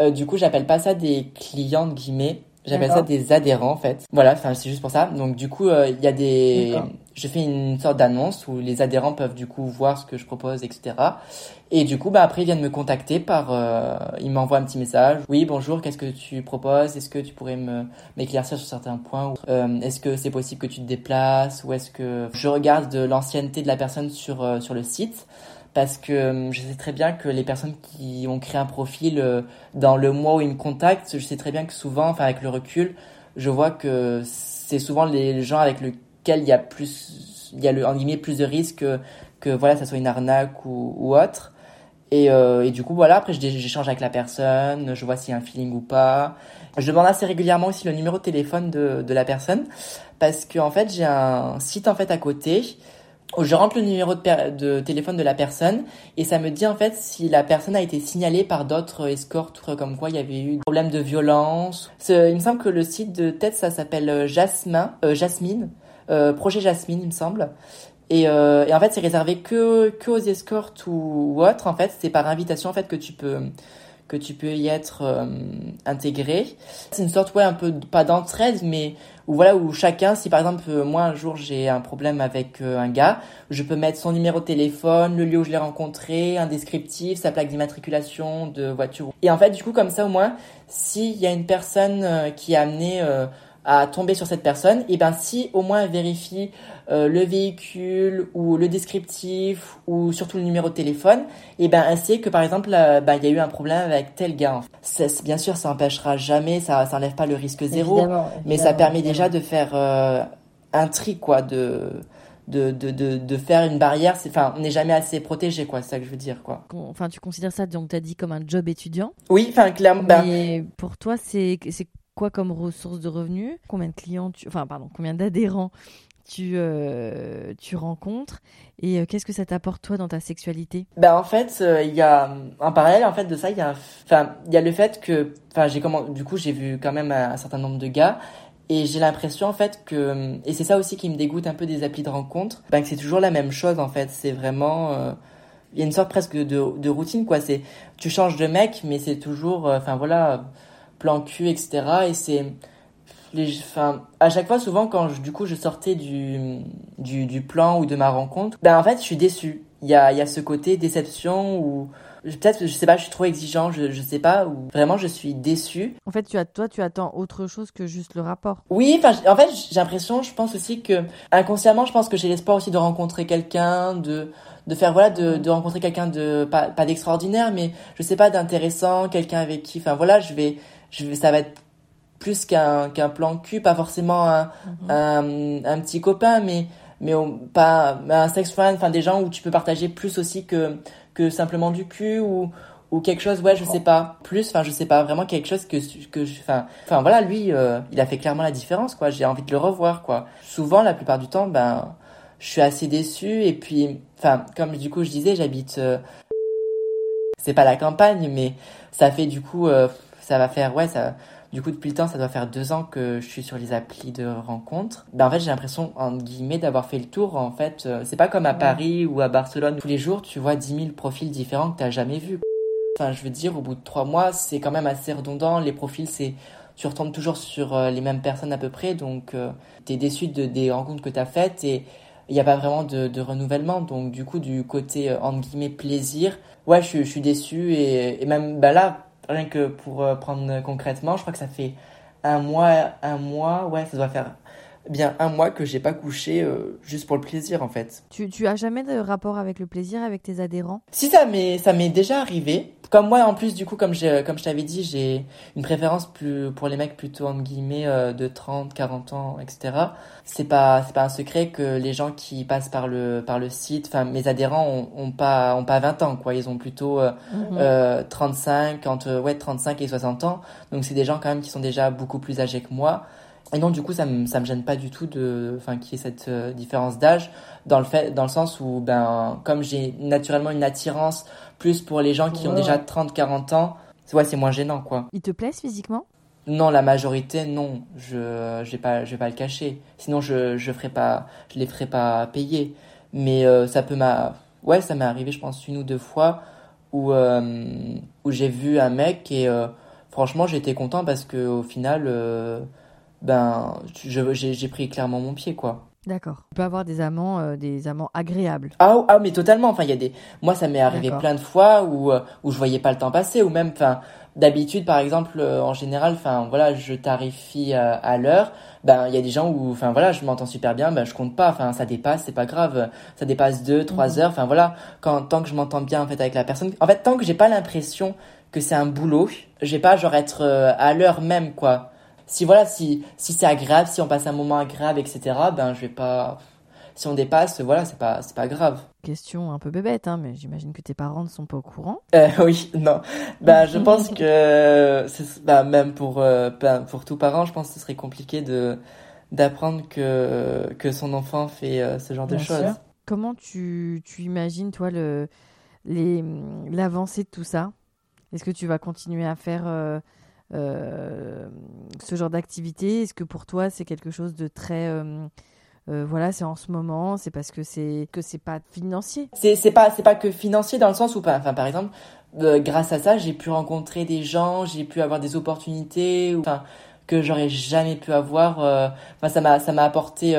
Euh, du coup, j'appelle pas ça des clients de guillemets. J'appelle ça des adhérents en fait. Voilà, enfin c'est juste pour ça. Donc du coup, euh, il y a des, je fais une sorte d'annonce où les adhérents peuvent du coup voir ce que je propose, etc. Et du coup, bah après ils viennent me contacter par, euh, ils m'envoient un petit message. Oui, bonjour, qu'est-ce que tu proposes? Est-ce que tu pourrais me m'éclaircir sur certains points Euh, Est-ce que c'est possible que tu te déplaces? Ou est-ce que je regarde de l'ancienneté de la personne sur euh, sur le site? Parce que euh, je sais très bien que les personnes qui ont créé un profil euh, dans le mois où ils me contactent, je sais très bien que souvent, enfin avec le recul, je vois que c'est souvent les gens avec lesquels il y a plus, il y a le en guillemets plus de risques que, voilà, ça soit une arnaque ou, autre. Et, euh, et du coup voilà, après j'échange avec la personne, je vois s'il y a un feeling ou pas. Je demande assez régulièrement aussi le numéro de téléphone de, de la personne parce que en fait j'ai un site en fait à côté je rentre le numéro de, téléphone de la personne et ça me dit en fait si la personne a été signalée par d'autres escortes comme quoi il y avait eu des problèmes de violence. Il me semble que le site de tête ça s'appelle euh, Jasmin, euh, Jasmine, euh, projet Jasmine il me semble. Et, euh, et en fait c'est réservé que que aux escortes ou, ou autres en fait c'est par invitation en fait que tu peux que tu peux y être euh, intégré. C'est une sorte ouais un peu pas d'entraide mais où voilà où chacun si par exemple euh, moi un jour j'ai un problème avec euh, un gars, je peux mettre son numéro de téléphone, le lieu où je l'ai rencontré, un descriptif, sa plaque d'immatriculation de voiture. Et en fait du coup comme ça au moins s'il y a une personne euh, qui est amenée à tomber sur cette personne, et ben si au moins elle vérifie euh, le véhicule ou le descriptif ou surtout le numéro de téléphone, et ben elle sait que par exemple euh, ben, il y a eu un problème avec tel gars. c'est- bien sûr, ça empêchera jamais, ça ça enlève pas le risque zéro, Évidemment, mais ça évidemment, permet déjà de faire euh, un tri quoi, de de, de, de, de faire une barrière. C'est- Enfin, on n'est jamais assez protégé quoi, c'est ça que je veux dire quoi. Enfin, tu considères ça, donc tu as dit comme un job étudiant? Oui, enfin clairement. Ben, Mais pour toi, c'est c'est quoi comme ressource de revenus Combien de clients. Enfin, pardon, combien d'adhérents tu, euh, tu rencontres Et euh, qu'est-ce que ça t'apporte, toi, dans ta sexualité? Ben en fait, euh, il y a en parallèle en fait de ça, il y a enfin il y a le fait que enfin j'ai comment du coup j'ai vu quand même un, un certain nombre de gars et j'ai l'impression en fait que et c'est ça aussi qui me dégoûte un peu des applis de rencontre, ben que c'est toujours la même chose en fait, c'est vraiment il y a une sorte presque de, de routine quoi, c'est tu changes de mec mais c'est toujours enfin voilà plan cul etc et c'est les, enfin, à chaque fois, souvent, quand je, du coup je sortais du, du, du plan ou de ma rencontre, ben en fait, je suis déçu. Il y a, y a ce côté déception ou peut-être, je sais pas, je suis trop exigeant, je, je sais pas, ou vraiment je suis déçu. En fait, tu as, toi, tu attends autre chose que juste le rapport. Oui, en fait, j'ai l'impression, je pense aussi que inconsciemment, je pense que j'ai l'espoir aussi de rencontrer quelqu'un, de de faire voilà, de, de rencontrer quelqu'un de pas, pas d'extraordinaire, mais je sais pas d'intéressant, quelqu'un avec qui, enfin voilà, je vais, je ça va être plus qu'un qu'un plan cul, pas forcément un, un, un petit copain, mais mais pas un sex friend, enfin des gens où tu peux partager plus aussi que que simplement du cul ou ou quelque chose. Ouais je sais pas. Plus enfin je sais pas vraiment quelque chose que que je- enfin enfin voilà lui euh, il a fait clairement la différence quoi. J'ai envie de le revoir quoi. Souvent la plupart du temps ben je suis assez déçu et puis enfin comme du coup je disais j'habite euh, c'est pas la campagne mais ça fait du coup euh, ça va faire ouais ça du coup depuis le temps ça doit faire deux ans que je suis sur les applis de rencontres ben en fait j'ai l'impression en guillemets d'avoir fait le tour en fait Euh, c'est pas comme à Paris ou à Barcelone tous les jours tu vois 10 000 profils différents que t'as jamais vus Enfin, je veux dire, au bout de trois mois, c'est quand même assez redondant. Les profils, c'est tu retombes toujours sur euh, les mêmes personnes à peu près, donc euh, t'es déçu de, des rencontres que t'as faites et il n'y a pas vraiment de, de renouvellement. Donc du coup, du côté entre guillemets plaisir, ouais, je, suis- je suis déçu et, et même bah là, rien que pour euh, prendre concrètement, je crois que ça fait un mois, un mois, ouais, ça doit faire bien un mois que j'ai pas couché euh, juste pour le plaisir en fait. Tu, tu as jamais de rapport avec le plaisir avec tes adhérents? Si ça m'est ça m'est déjà arrivé. Comme moi en plus du coup comme je comme je t'avais dit, j'ai une préférence plus pour les mecs plutôt entre guillemets euh, de 30, 40 ans, etc. C'est pas c'est pas un secret que les gens qui passent par le par le site, enfin mes adhérents ont, ont pas ont pas 20 ans quoi, ils ont plutôt euh, euh, 35 entre ouais 35 et 60 ans. Donc c'est des gens quand même qui sont déjà beaucoup plus âgés que moi. Et non, du coup, ça me, ça me gêne pas du tout de, enfin, qu'il y ait cette euh, différence d'âge, dans le fait, dans le sens où, ben, comme j'ai naturellement une attirance plus pour les gens qui ont déjà 30, 40 ans, c'est- ouais, c'est moins gênant, quoi. Ils te plaisent physiquement? Non, la majorité, non, je, je vais pas, je vais pas le cacher. Sinon, je, je ferai pas, je les ferai pas payer. Mais euh, ça peut m'a, ouais, ça m'est arrivé, je pense, une ou deux fois où, euh, où j'ai vu un mec et, euh, franchement, j'étais content parce que au final, ben, j'ai pris clairement mon pied, quoi. D'accord. Tu peux avoir des amants, euh, des amants agréables. Ah, ah, mais totalement. Enfin, il y a des. Moi, ça m'est arrivé plein de fois où euh, où je voyais pas le temps passer, ou même, enfin, d'habitude, par exemple, euh, en général, enfin, voilà, je tarifie à l'heure. Ben, il y a des gens où, enfin, voilà, je m'entends super bien, ben, je compte pas. Enfin, ça dépasse, c'est pas grave. Ça dépasse deux, trois mhm. heures. Enfin, voilà. Quand tant que je m'entends bien en fait avec la personne. En fait, tant que j'ai pas l'impression que c'est un boulot, j'ai pas genre être à l'heure même, quoi si voilà, si, si c'est agréable, si on passe un moment agréable, etc., ben je vais pas. Si on dépasse, voilà, c'est pas, c'est pas grave. Question un peu bébête, hein, mais j'imagine que tes parents ne sont pas au courant. Euh, oui, non. Ben, je pense que, ben, même pour, euh, ben, pour tout parent, je pense que ce serait compliqué de, d'apprendre que, que son enfant fait euh, ce genre de choses. Comment tu, tu imagines, toi, le, les, l'avancée de tout ça? Est-ce que tu vas continuer à faire euh, ce genre d'activité Est-ce que pour toi c'est quelque chose de très euh, euh, voilà, c'est en ce moment, c'est parce que c'est que c'est pas financier? C'est pas c'est pas que financier dans le sens où enfin par exemple grâce à ça j'ai pu rencontrer des gens, j'ai pu avoir des opportunités que j'aurais jamais pu avoir. Ça m'a apporté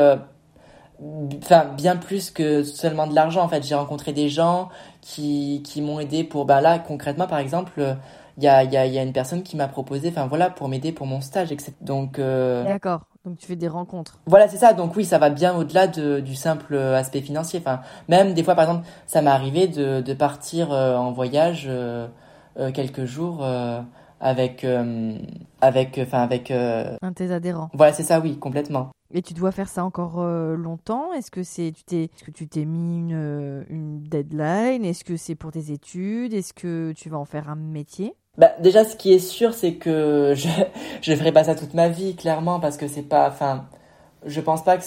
bien plus que seulement de l'argent en fait. J'ai rencontré des gens qui qui m'ont aidé pour ben là concrètement par exemple il y a, y, a, y a, une personne qui m'a proposé, enfin voilà, pour m'aider pour mon stage, etc. Donc. Euh... D'accord. Donc tu fais des rencontres. Voilà, c'est ça. Donc oui, ça va bien au-delà de, du simple aspect financier. Enfin, même des fois, par exemple, ça m'est arrivé de, de partir euh, en voyage euh, euh, quelques jours avec, avec, enfin avec. Un de tes adhérents. Voilà, c'est ça, oui, complètement. Et tu dois faire ça encore longtemps? Est-ce que c'est tu t'es que tu t'es mis une, une deadline? Est-ce que c'est pour tes études? Est-ce que tu vas en faire un métier? Bah, déjà, ce qui est sûr, c'est que je je ferai pas ça toute ma vie, clairement, parce que c'est pas, enfin, je pense pas que,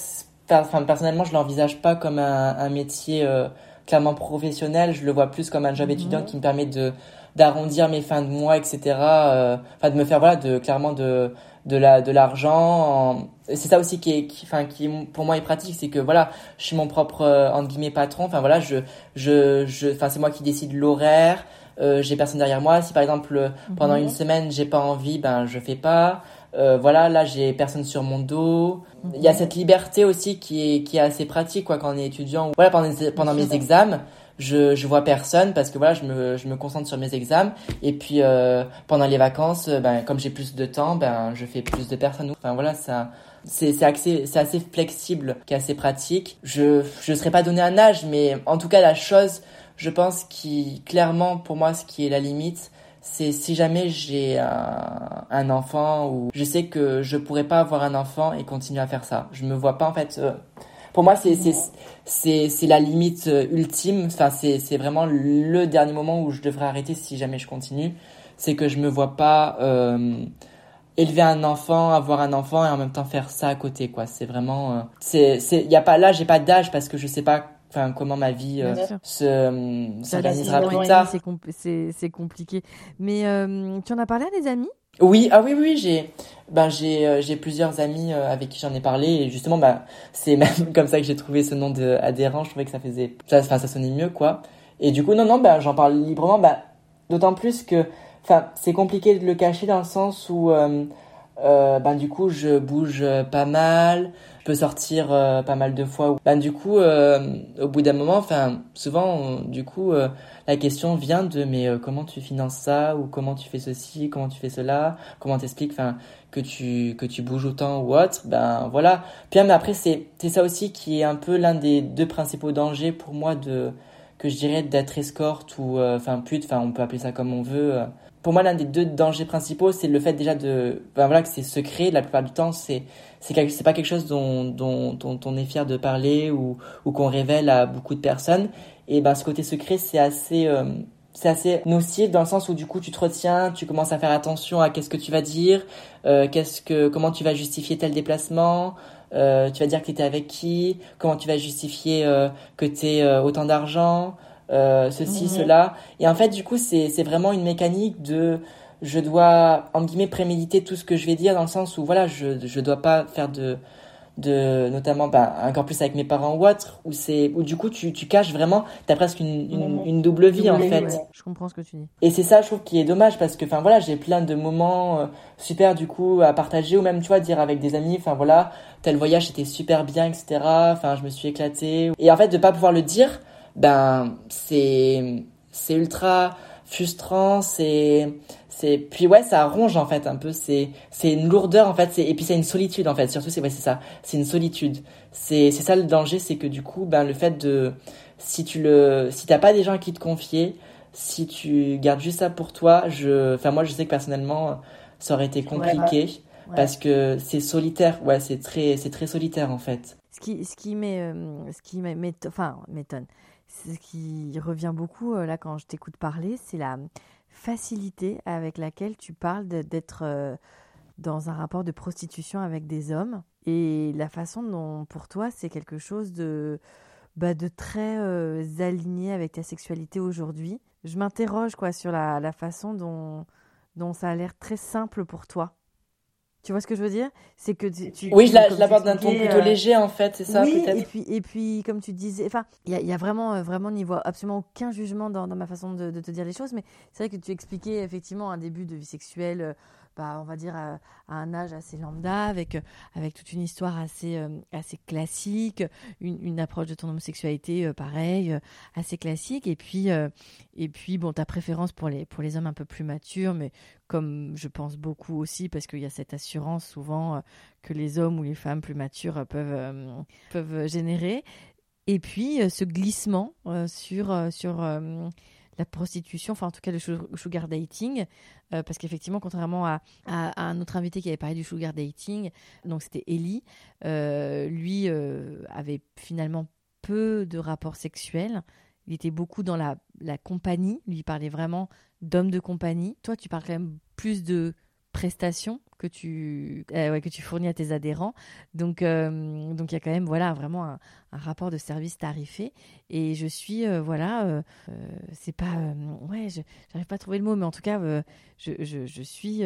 enfin, personnellement, je l'envisage pas comme un, un métier euh, clairement professionnel. Je le vois plus comme un job mhm. étudiant qui me permet de d'arrondir mes fins de mois, etc. Euh, enfin, de me faire voilà, de clairement de de la de l'argent. C'est ça aussi qui est, enfin, qui, pour moi est pratique, c'est que voilà, je suis mon propre euh, entre guillemets patron. Enfin voilà, je je je, enfin, c'est moi qui décide l'horaire. Euh, j'ai personne derrière moi. Si par exemple euh, pendant une mhm. semaine j'ai pas envie, ben je fais pas. Euh, voilà, là j'ai personne sur mon dos. Il y a mhm. cette liberté aussi qui est qui est assez pratique quoi quand on est étudiant. Voilà pendant pendant mes examens, je je vois personne parce que voilà je me je me concentre sur mes examens et puis euh, pendant les vacances, ben comme j'ai plus de temps, ben je fais plus de personnes. Enfin voilà ça c'est c'est assez c'est assez flexible, qui est assez pratique. Je je serais pas donné un âge, mais en tout cas la chose je pense qui clairement pour moi ce qui est la limite c'est si jamais j'ai un, un, enfant ou je sais que je pourrais pas avoir un enfant et continuer à faire ça. Je me vois pas en fait euh, pour moi c'est c'est c'est la limite euh, ultime. Enfin c'est c'est vraiment le dernier moment où je devrais arrêter si jamais je continue. C'est que je me vois pas euh, élever un enfant, avoir un enfant et en même temps faire ça à côté quoi. C'est vraiment euh, c'est c'est il y a pas là, j'ai pas d'âge parce que je sais pas enfin comment ma vie euh, se euh, s'organisera plus tard. C'est compliqué. Mais euh, tu en as parlé à des amis? Oui, ah oui, oui, j'ai, ben j'ai, j'ai plusieurs amis avec qui j'en ai parlé et justement, ben c'est même comme ça que j'ai trouvé ce nom de adhérent. Je trouvais que ça faisait, ça, enfin, ça sonnait mieux, quoi. Et du coup, non, non, ben j'en parle librement, ben d'autant plus que, enfin, c'est compliqué de le cacher dans le sens où, ben du coup, je bouge pas mal peux sortir euh, pas mal de fois. Ben, du coup, euh, au bout d'un moment, enfin, souvent, du coup, euh, la question vient de mais comment tu finances ça ou comment tu fais ceci, comment tu fais cela, comment t'expliques, enfin, que tu que tu bouges autant ou autre. Ben voilà. Puis mais après, c'est c'est ça aussi qui est un peu l'un des deux principaux dangers pour moi de que je dirais d'être escorte ou enfin pute, enfin on peut appeler ça comme on veut pour moi, l'un des deux dangers principaux, c'est le fait déjà de, ben voilà, que c'est secret. La plupart du temps, c'est, c'est, c'est pas quelque chose dont, dont, dont, on est fier de parler ou, ou qu'on révèle à beaucoup de personnes. Et ben, ce côté secret, c'est assez, euh, c'est assez nocif dans le sens où du coup tu te retiens, tu commences à faire attention à qu'est-ce que tu vas dire, euh, qu'est-ce que, comment tu vas justifier tel déplacement, euh, tu vas dire que tu étais avec qui, comment tu vas justifier euh, que tu euh, autant d'argent, euh, ceci, cela. Et en fait, du coup, c'est vraiment une mécanique de je dois, en guillemets, préméditer tout ce que je vais dire dans le sens où, voilà, je ne dois pas faire de, de notamment bah, encore plus avec mes parents ou autre où c'est où du coup tu, tu caches vraiment t'as presque une, une, une, double vie en fait. je comprends ce que tu dis. Et c'est ça je trouve qui est dommage parce que enfin voilà j'ai plein de moments euh, super du coup à partager ou même tu vois dire avec des amis enfin voilà tel voyage était super bien etc enfin je me suis éclatée. Et en fait de pas pouvoir le dire ben c'est c'est ultra frustrant c'est c'est puis ouais ça ronge en fait un peu. C'est c'est une lourdeur en fait. C'est et puis c'est une solitude en fait. Surtout c'est ouais c'est ça. C'est une solitude. C'est c'est ça le danger c'est que du coup ben le fait de si tu le si t'as pas des gens qui te confier si tu gardes juste ça pour toi je enfin moi je sais que personnellement ça aurait été compliqué parce que c'est solitaire. Ouais c'est très c'est très solitaire en fait. Ce qui ce qui met euh, ce qui met enfin m'étonne. Ce qui revient beaucoup euh, là quand je t'écoute parler c'est la facilité avec laquelle tu parles d'être euh, dans un rapport de prostitution avec des hommes et la façon dont pour toi c'est quelque chose de, bah, de très euh, aligné avec ta sexualité aujourd'hui. Je m'interroge quoi sur la, la façon dont, dont ça a l'air très simple pour toi. Tu vois ce que je veux dire? C'est que tu, Oui, je l'aborde d'un ton plutôt euh, léger en fait, c'est ça oui, peut-être. Et puis et puis comme tu disais, enfin, il y a, vraiment euh, vraiment n'y voit absolument aucun jugement dans, dans ma façon de, de, te dire les choses, mais c'est vrai que tu expliquais effectivement un début de vie sexuelle euh, bah, on va dire, à, un âge assez lambda, avec, avec toute une histoire assez, euh, assez classique, une, approche de ton homosexualité, euh, pareil, euh, assez classique. Et puis, et puis bon, ta préférence pour les, pour les hommes un peu plus matures, mais comme je pense beaucoup aussi, parce qu'il y a cette assurance souvent que les hommes ou les femmes plus matures peuvent, peuvent générer. Et puis, ce glissement sur... sur la prostitution, enfin en tout cas le sugar dating, euh, parce qu'effectivement, contrairement à, un autre invité qui avait parlé du sugar dating, donc c'était Ellie, euh, lui euh, avait finalement peu de rapports sexuels. Il était beaucoup dans la, la compagnie, lui parlait vraiment d'homme de compagnie. Toi, tu parles quand même plus de prestations que tu, euh, que tu fournis à tes adhérents. Donc, euh, donc il y a quand même voilà, vraiment un, rapport de service tarifé. Et je suis, euh, voilà, c'est pas, ouais, je n'arrive pas à trouver le mot, mais en tout cas, je, je, je, suis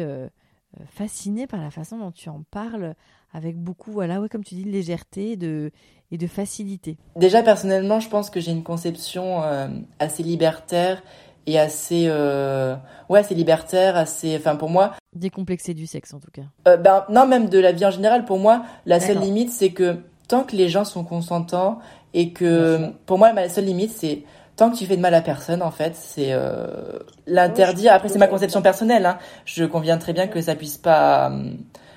fascinée par la façon dont tu en parles avec beaucoup, voilà, ouais, comme tu dis, de légèreté de, et de facilité. Déjà, personnellement, je pense que j'ai une conception assez libertaire et assez euh, ouais assez libertaire assez enfin pour moi décomplexé du sexe en tout cas. euh, ben non même de la vie en général pour moi la seule limite c'est que tant que les gens sont consentants et que pour moi la seule limite c'est tant que tu fais de mal à personne en fait c'est euh, l'interdire après c'est ma conception personnelle hein. je conviens très bien que ça puisse pas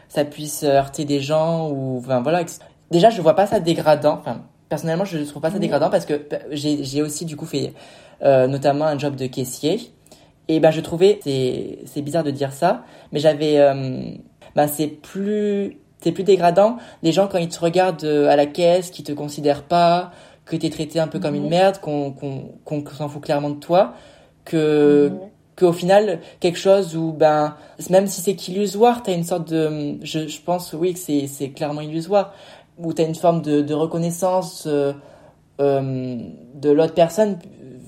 ça puisse heurter des gens ou enfin voilà déjà je vois pas ça dégradant enfin personnellement je trouve pas ça dégradant parce que bah, j'ai aussi du coup fait euh, notamment un job de caissier. Et ben je trouvais, c'est bizarre de dire ça, mais j'avais, euh, ben c'est plus, c'est plus dégradant. Les gens quand ils te regardent euh, à la caisse, qui te considèrent pas, que t'es traité un peu comme une mhm. merde, qu'on qu'on s'en fout clairement de toi, que mhm. qu'au final quelque chose où ben même si c'est qu'illusoire, t'as une sorte de, je, je pense oui que c'est c'est clairement illusoire, où t'as une forme de, de reconnaissance euh, de l'autre personne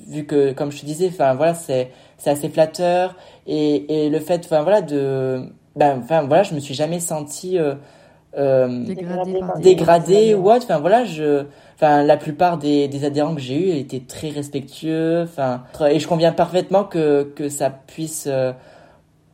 vu que comme je te disais enfin voilà c'est assez flatteur. Et, et le fait enfin voilà de ben enfin voilà je me suis jamais senti euh, euh, dégradé, ou autre. Enfin voilà je enfin la plupart des, des adhérents que j'ai eu étaient très respectueux enfin et je conviens parfaitement que que ça puisse euh,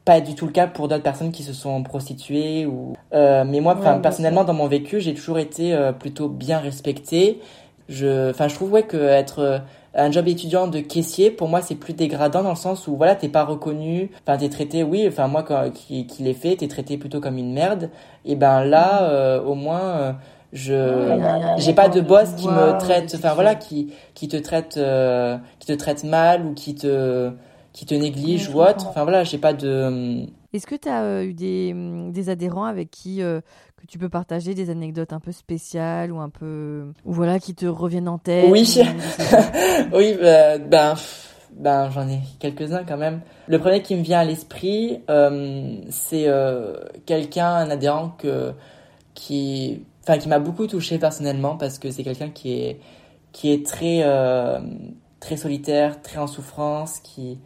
pas du tout le cas pour d'autres personnes qui se sont prostituées ou euh, mais moi enfin personnellement dans mon vécu j'ai toujours été euh, plutôt bien respecté je enfin je trouve ouais que être un job étudiant de caissier, pour moi, c'est plus dégradant dans le sens où, voilà, t'es pas reconnu, enfin, t'es traité, oui, enfin, moi, quand, qui, qui l'ai fait, t'es traité plutôt comme une merde. Et ben là, euh, au moins, euh, je, j'ai pas de boss qui me traite, enfin, voilà, qui, qui te traite, euh, qui te traite mal ou qui te, qui te néglige ou autre. Enfin, voilà, j'ai pas de, est-ce que tu as eu des, des, adhérents avec qui que tu peux partager des anecdotes un peu spéciales ou un peu ou voilà qui te reviennent en tête Oui, oui, euh, ben ben j'en ai quelques-uns quand même. Le premier qui me vient à l'esprit, euh, c'est euh, quelqu'un, un adhérent que qui enfin qui m'a beaucoup touché personnellement parce que c'est quelqu'un qui est qui est très très solitaire, très en souffrance, qui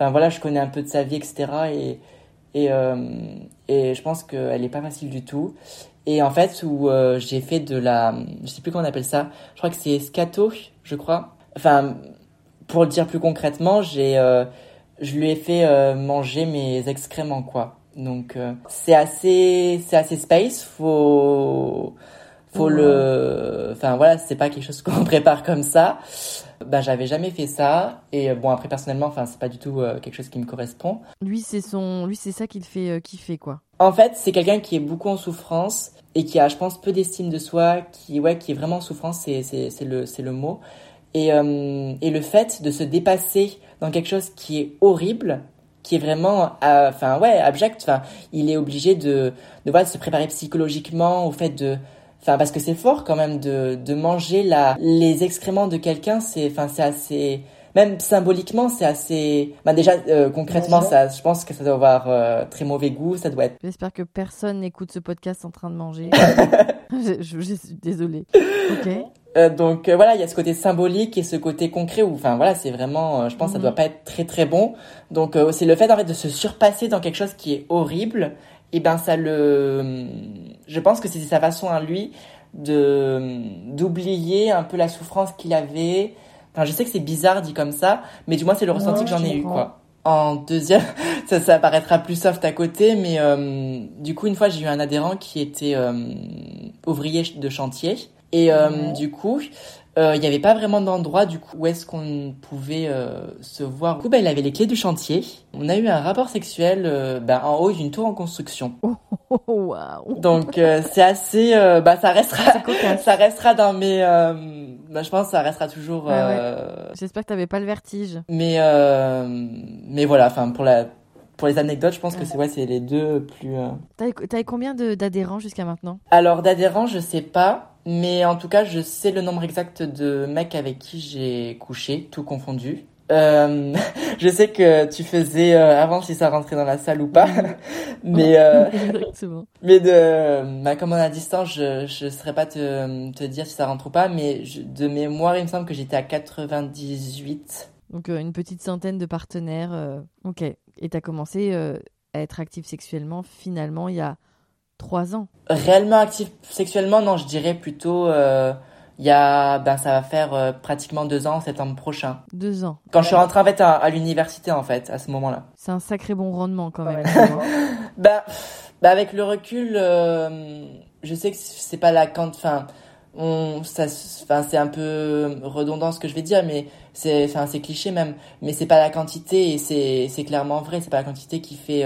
enfin voilà, je connais un peu de sa vie etc et et, euh, et je pense qu'elle n'est pas facile du tout. et en fait où j'ai fait de la, je sais plus comment on appelle ça, je crois que c'est scato, je crois. Enfin, pour le dire plus concrètement, j'ai, je lui ai fait manger mes excréments quoi. Donc c'est assez, c'est assez space. Faut faut le enfin voilà c'est pas quelque chose qu'on prépare comme ça ben j'avais jamais fait ça et euh, bon après personnellement enfin c'est pas du tout euh, quelque chose qui me correspond. Lui c'est son lui c'est ça qu'il fait euh, kiffer quoi. En fait c'est quelqu'un qui est beaucoup en souffrance et qui a je pense peu d'estime de soi qui ouais qui est vraiment en souffrance c'est c'est c'est le c'est le mot. Et et le fait de se dépasser dans quelque chose qui est horrible qui est vraiment enfin ouais abject enfin il est obligé de de voilà, de se préparer psychologiquement au fait de Enfin, parce que c'est fort quand même de, de manger la, les excréments de quelqu'un. C'est, enfin, c'est assez, même symboliquement, c'est assez. Bah déjà, euh, concrètement, ça, je pense que ça doit avoir euh, très mauvais goût. Ça doit être. J'espère que personne n'écoute ce podcast en train de manger. je, je, suis désolée. Ok. Euh, donc voilà, il y a ce côté symbolique et ce côté concret où, enfin voilà, c'est vraiment, je pense, que ça doit mhm. pas être très très bon. Donc c'est le fait en fait de se surpasser dans quelque chose qui est horrible et eh ben ça le je pense que c'était sa façon à lui de d'oublier un peu la souffrance qu'il avait. Enfin je sais que c'est bizarre dit comme ça mais du moins c'est le ressenti que j'en ai eu quoi. En deuxième ça ça paraîtra plus soft à côté mais euh, du coup une fois j'ai eu un adhérent qui était euh, ouvrier de chantier. Et euh, du coup euh, il n'y avait pas vraiment d'endroit du coup où est-ce qu'on pouvait euh, se voir. Du coup, bah, il avait les clés du chantier. On a eu un rapport sexuel euh, bah, en haut d'une tour en construction. Oh, wow. Donc c'est assez, bah ça restera, ça restera dans mes, bah, je pense que ça restera toujours. J'espère que tu n'avais pas le vertige. Mais mais voilà, enfin pour la pour les anecdotes, je pense que c'est ouais, c'est les deux plus. T'as eu combien d'adhérents jusqu'à maintenant? Alors d'adhérents, je sais pas. Mais en tout cas, je sais le nombre exact de mecs avec qui j'ai couché, tout confondu. Euh, je sais que tu faisais euh, avant si ça rentrait dans la salle ou pas, mais euh, mais de bah, comme on a distance, je je saurais pas te te dire si ça rentre ou pas, mais de mémoire, il me semble que j'étais à 98. Donc une petite centaine de partenaires. Ok. Et t'as commencé à être active sexuellement finalement il y a Trois ans. Réellement actif sexuellement, non, je dirais plutôt. Euh, il y a, ben, ça va faire euh, pratiquement deux ans, septembre prochain. Deux ans. Quand je suis rentrée en fait à, l'université en fait, à ce moment-là. C'est un sacré bon rendement quand même. ben, ben, avec le recul, euh, je sais que c'est pas la quand, enfin, on, ça, enfin, c'est un peu redondant ce que je vais dire, mais c'est, enfin, c'est cliché même, mais c'est pas la quantité et c'est, c'est clairement vrai, c'est pas la quantité qui fait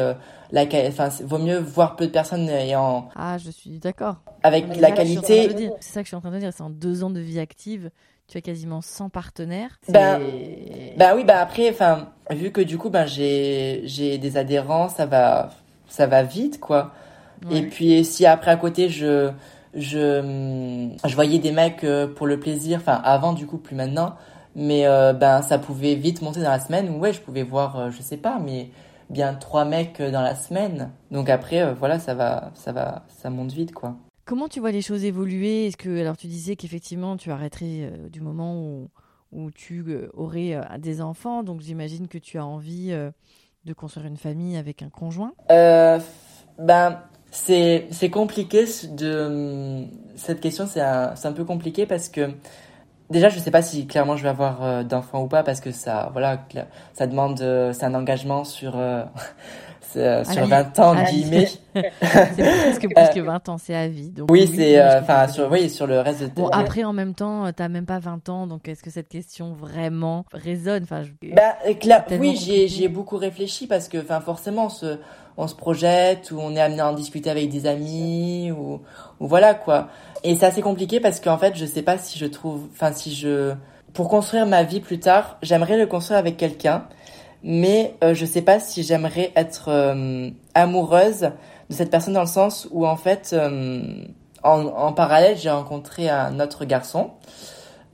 la enfin vaut mieux voir peu de personnes ayant ah je suis d'accord. avec la qualité. c'est ça que je suis en train de dire c'est en deux ans de vie active tu as quasiment 100 partenaires. Ben, ben oui ben après enfin vu que du coup ben j'ai j'ai des adhérents ça va ça va vite quoi. Et puis si après à côté je je je voyais des mecs euh, pour le plaisir enfin avant du coup plus maintenant mais euh, ben ça pouvait vite monter dans la semaine où ouais je pouvais voir euh, je sais pas mais bien trois mecs dans la semaine. Donc après, euh, voilà, ça va, ça va, ça monte vite, quoi. Comment tu vois les choses évoluer? Est-ce que, alors tu disais qu'effectivement, tu arrêterais euh, du moment où, où tu aurais des enfants, donc j'imagine que tu as envie de construire une famille avec un conjoint. ben, c'est c'est compliqué de cette question, c'est un, un peu compliqué parce que Déjà, je sais pas si clairement je vais avoir euh, d'enfants ou pas parce que ça, voilà, ça demande, euh, c'est un engagement sur euh, sur 20 ans guillemets. plus que plus que 20 ans, c'est à vie. Donc oui, c'est enfin sur oui sur le reste de. Bon après en même temps, t'as même pas 20 ans, donc est-ce que cette question vraiment résonne? Enfin, bah, oui, j'ai j'ai beaucoup réfléchi parce que enfin forcément ce on se projette ou on est amené à en discuter avec des amis ou, voilà quoi. Et c'est assez compliqué parce qu'en fait, je sais pas si je trouve, enfin si je, pour construire ma vie plus tard, j'aimerais le construire avec quelqu'un, mais euh, je sais pas si j'aimerais être euh, amoureuse de cette personne dans le sens où en fait, euh, en, parallèle, j'ai rencontré un autre garçon.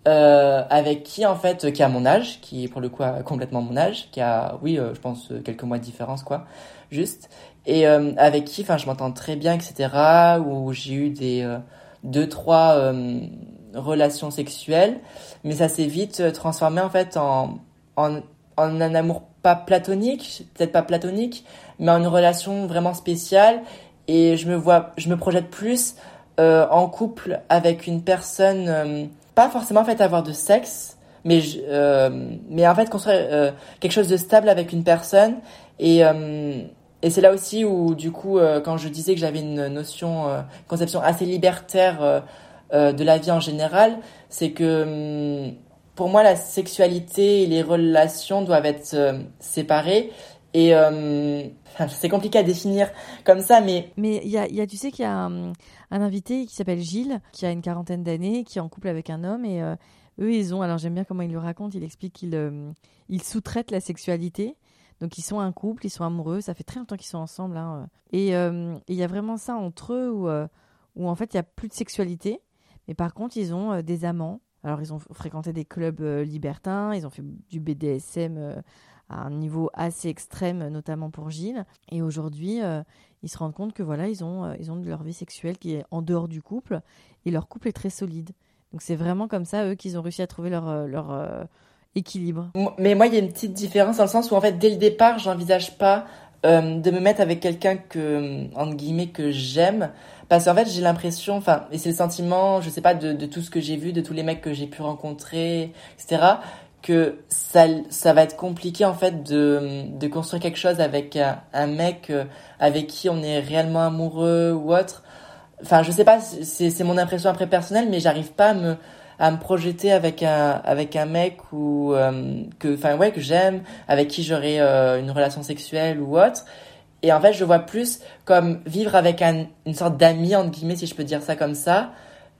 Euh, avec qui en fait qui a mon âge, qui pour le coup a complètement mon âge, qui a oui je pense quelques mois de différence quoi, juste. Et euh, avec qui enfin je m'entends très bien etc où j'ai eu des euh, deux trois euh, relations sexuelles. Mais ça s'est vite transformé en fait en, en un amour pas platonique peut-être pas platonique mais en une relation vraiment spéciale. Et je me vois, je me projette plus euh, en couple avec une personne, euh, pas forcément en fait avoir de sexe, mais euh, mais en fait construire euh, quelque chose de stable avec une personne. Et et c'est là aussi où du coup quand je disais que j'avais une notion conception assez libertaire de la vie en général c'est que hum, pour moi la sexualité et les relations doivent être séparées et c'est compliqué à définir comme ça, mais... Mais il y a, tu sais qu'il y a un, invité qui s'appelle Gilles, qui a une quarantaine d'années, qui est en couple avec un homme, et euh, eux, ils ont... Alors j'aime bien comment il le raconte, il explique qu'ils euh, sous-traitent la sexualité. Donc ils sont un couple, ils sont amoureux, ça fait très longtemps qu'ils sont ensemble. Hein, euh. et il y a vraiment ça entre eux où, où en fait il n'y a plus de sexualité, mais par contre ils ont des amants. Alors ils ont fréquenté des clubs libertins, ils ont fait du BDSM à un niveau assez extrême, notamment pour Gilles. Et aujourd'hui, euh, ils se rendent compte que voilà, ils ont, euh, ils ont de leur vie sexuelle qui est en dehors du couple et leur couple est très solide. Donc c'est vraiment comme ça, eux, qu'ils ont réussi à trouver leur, euh, leur équilibre. Mais moi, il y a une petite différence dans le sens où, en fait, dès le départ, j'envisage pas de me mettre avec quelqu'un que, entre guillemets, que j'aime. Parce qu'en fait, j'ai l'impression, enfin, et c'est le sentiment, je sais pas, de, tout ce que j'ai vu, de tous les mecs que j'ai pu rencontrer, etc que ça, ça va être compliqué en fait de, de construire quelque chose avec un, mec euh, avec qui on est réellement amoureux ou autre. Enfin, je sais pas, c'est mon impression après personnelle, mais j'arrive pas à me, à me projeter avec un, avec un mec ou euh, que, enfin ouais, que j'aime, avec qui j'aurai euh, une relation sexuelle ou autre. Et en fait, je vois plus comme vivre avec un, une sorte d'ami entre guillemets, si je peux dire ça comme ça,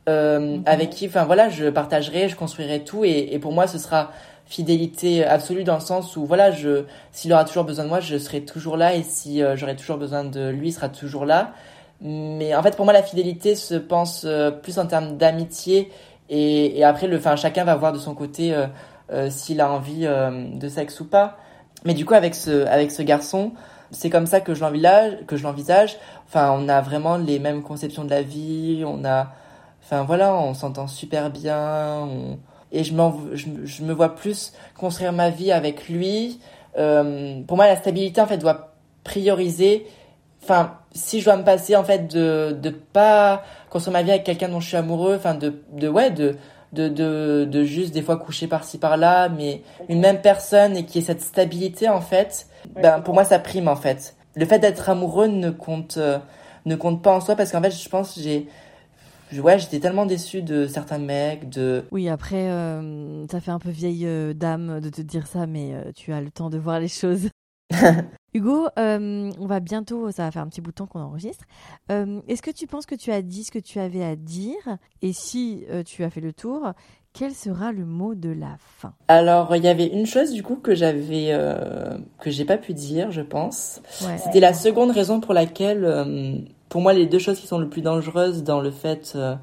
euh, mhm. avec qui, enfin voilà, je partagerai, je construirai tout, et, et pour moi, ce sera fidélité absolue dans le sens où voilà je s'il aura toujours besoin de moi je serai toujours là et si euh, j'aurai toujours besoin de lui il sera toujours là mais en fait pour moi la fidélité se pense euh, plus en termes d'amitié et, après le enfin chacun va voir de son côté euh, s'il a envie de sexe ou pas mais du coup avec ce avec ce garçon c'est comme ça que je l'envisage que je l'envisage enfin on a vraiment les mêmes conceptions de la vie on a enfin voilà on s'entend super bien et je, je, je, me vois plus construire ma vie avec lui. Euh, pour moi, la stabilité en fait doit prioriser. Enfin, si je dois me passer en fait de de pas construire ma vie avec quelqu'un dont je suis amoureux, enfin de de ouais de de, de, de juste des fois coucher par-ci par-là, mais une même personne et qui ait cette stabilité en fait, ben pour moi ça prime en fait. Le fait d'être amoureux ne compte euh, ne compte pas en soi parce qu'en fait je pense j'ai ouais, j'étais tellement déçue de certains mecs, de... Oui, après, euh, ça fait un peu vieille euh, dame de te dire ça, mais euh, tu as le temps de voir les choses. Hugo, on va bientôt, ça va faire un petit bout de temps qu'on enregistre. Est-ce que tu penses que tu as dit ce que tu avais à dire? Et si tu as fait le tour, quel sera le mot de la fin? Alors, il y avait une chose du coup que j'avais que j'ai pas pu dire, je pense. C'était la seconde raison pour laquelle pour moi les deux choses qui sont les plus dangereuses dans le fait euh,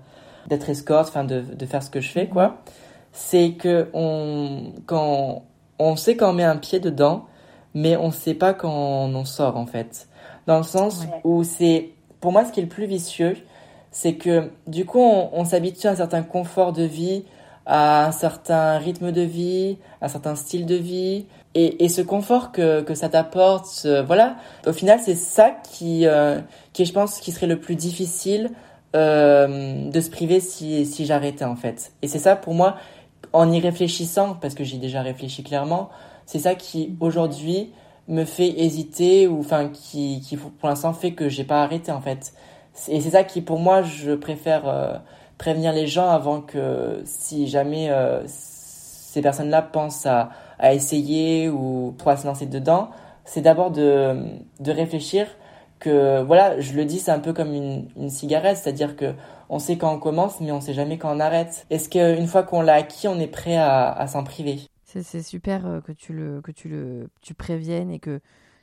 d'être escorte, enfin de, de, faire ce que je fais, quoi, c'est que on, quand on sait quand on met un pied dedans, mais on sait pas quand on sort en fait. Dans le sens où c'est, pour moi, ce qui est le plus vicieux, c'est que du coup on, on s'habitue à un certain confort de vie, à un certain rythme de vie, à un certain style de vie. Et, et ce confort que, que ça t'apporte, voilà, au final, c'est ça qui, euh, qui, je pense, qui serait le plus difficile euh, de se priver si, si j'arrêtais, en fait. Et c'est ça, pour moi, en y réfléchissant, parce que j'ai déjà réfléchi clairement, c'est ça qui, aujourd'hui, me fait hésiter, ou enfin, qui, qui pour l'instant fait que j'ai pas arrêté, en fait. Et c'est ça qui, pour moi, je préfère... Euh, prévenir les gens avant que si jamais euh, ces personnes-là pensent à, à, essayer ou à se lancer dedans, c'est d'abord de, de réfléchir que voilà, je le dis, c'est un peu comme une, une cigarette, c'est-à-dire que on sait quand on commence, mais on sait jamais quand on arrête. Est-ce qu'une fois qu'on l'a acquis, on est prêt à, à s'en priver? C'est super euh, que tu le que tu le tu préviennes et que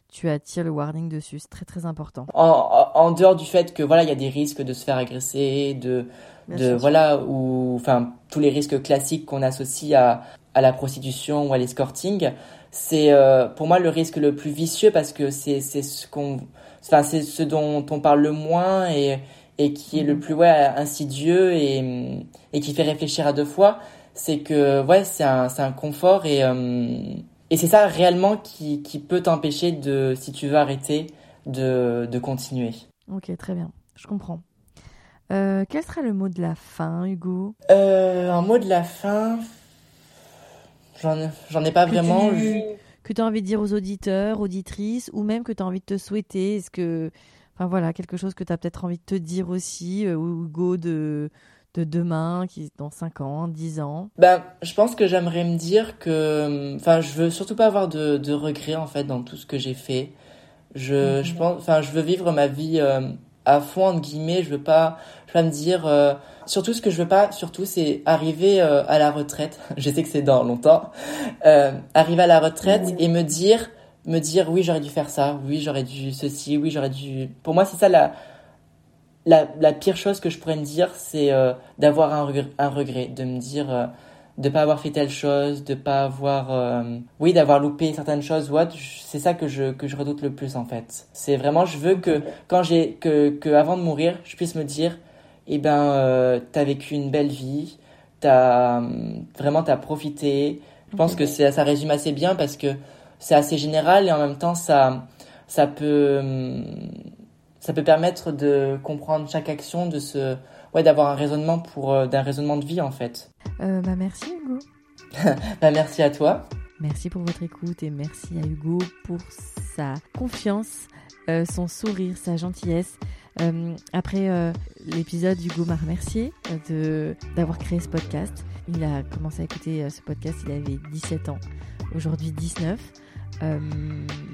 tu attires le warning dessus. C'est très très important. En, en, dehors du fait que voilà, il y a des risques de se faire agresser, de de voilà ou enfin tous les risques classiques qu'on associe à à la prostitution ou à l'escorting, c'est euh, pour moi le risque le plus vicieux parce que c'est c'est ce qu'on enfin c'est ce dont on parle le moins et et qui est le mhm. plus ouais insidieux et et qui fait réfléchir à deux fois, c'est que ouais c'est un c'est un confort et euh, et c'est ça réellement qui, qui peut t'empêcher de, si tu veux arrêter, de, de continuer. Ok, très bien, je comprends. Euh, quel sera le mot de la fin, Hugo? Euh, un mot de la fin. J'en ai, j'en ai pas Que vraiment. tu- Je- Que tu as envie de dire aux auditeurs, auditrices, ou même que tu as envie de te souhaiter Est-ce que. Enfin voilà, quelque chose que tu as peut-être envie de te dire aussi, euh, Hugo de, de demain, qui dans 5 ans, 10 ans? Ben, je pense que j'aimerais me dire que, enfin, je veux surtout pas avoir de, de regrets en fait dans tout ce que j'ai fait. Je, je pense, enfin, je veux vivre ma vie euh, à fond entre guillemets. Je veux pas, je veux pas me dire. euh, surtout ce que je veux pas, surtout, c'est arriver euh, à la retraite. je sais que c'est dans longtemps. Arriver à la retraite et me dire, me dire, oui, j'aurais dû faire ça. Oui, j'aurais dû ceci. Oui, j'aurais dû. Pour moi, c'est ça la. La, la pire chose que je pourrais me dire, c'est euh, d'avoir un, regret- un regret, de me dire euh, de pas avoir fait telle chose, de pas avoir, euh, oui, d'avoir loupé certaines choses ou autre. C'est ça que je que je redoute le plus en fait. C'est vraiment, je veux que quand j'ai que que avant de mourir, je puisse me dire, eh ben, euh, t'as vécu une belle vie, t'as hum, vraiment t'as profité. Je pense que c'est ça résume assez bien parce que c'est assez général et en même temps ça ça peut hum, ça peut permettre de comprendre chaque action, de se ouais d'avoir un raisonnement pour euh, d'un raisonnement de vie en fait. Euh, bah Merci, Hugo. Bah, merci à toi. Merci pour votre écoute et merci à Hugo pour sa confiance, euh, son sourire, sa gentillesse. Euh, après euh, l'épisode, Hugo m'a remercié de d'avoir créé ce podcast. Il a commencé à écouter ce podcast, il avait 17 ans, aujourd'hui 19. Euh,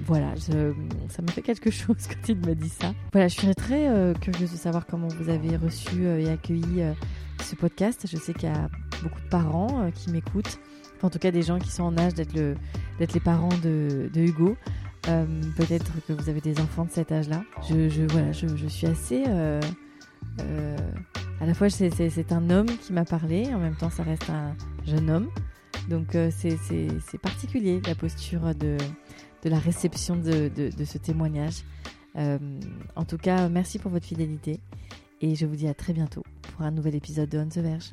voilà, ça m'a fait quelque chose quand il m'a dit ça. Voilà, je serais très euh, curieuse de savoir comment vous avez reçu euh, et accueilli ce podcast. Je sais qu'il y a beaucoup de parents qui m'écoutent, Enfin, en tout cas des gens qui sont en âge d'être le, d'être les parents de, Hugo. Peut-être que vous avez des enfants de cet âge-là. Je, voilà, je, suis assez. à la fois, c'est un homme qui m'a parlé, en même temps, ça reste un jeune homme. Donc, euh, c'est particulier la posture de, la réception de ce témoignage. Euh, en tout cas, merci pour votre fidélité et je vous dis à très bientôt pour un nouvel épisode de On the Verge.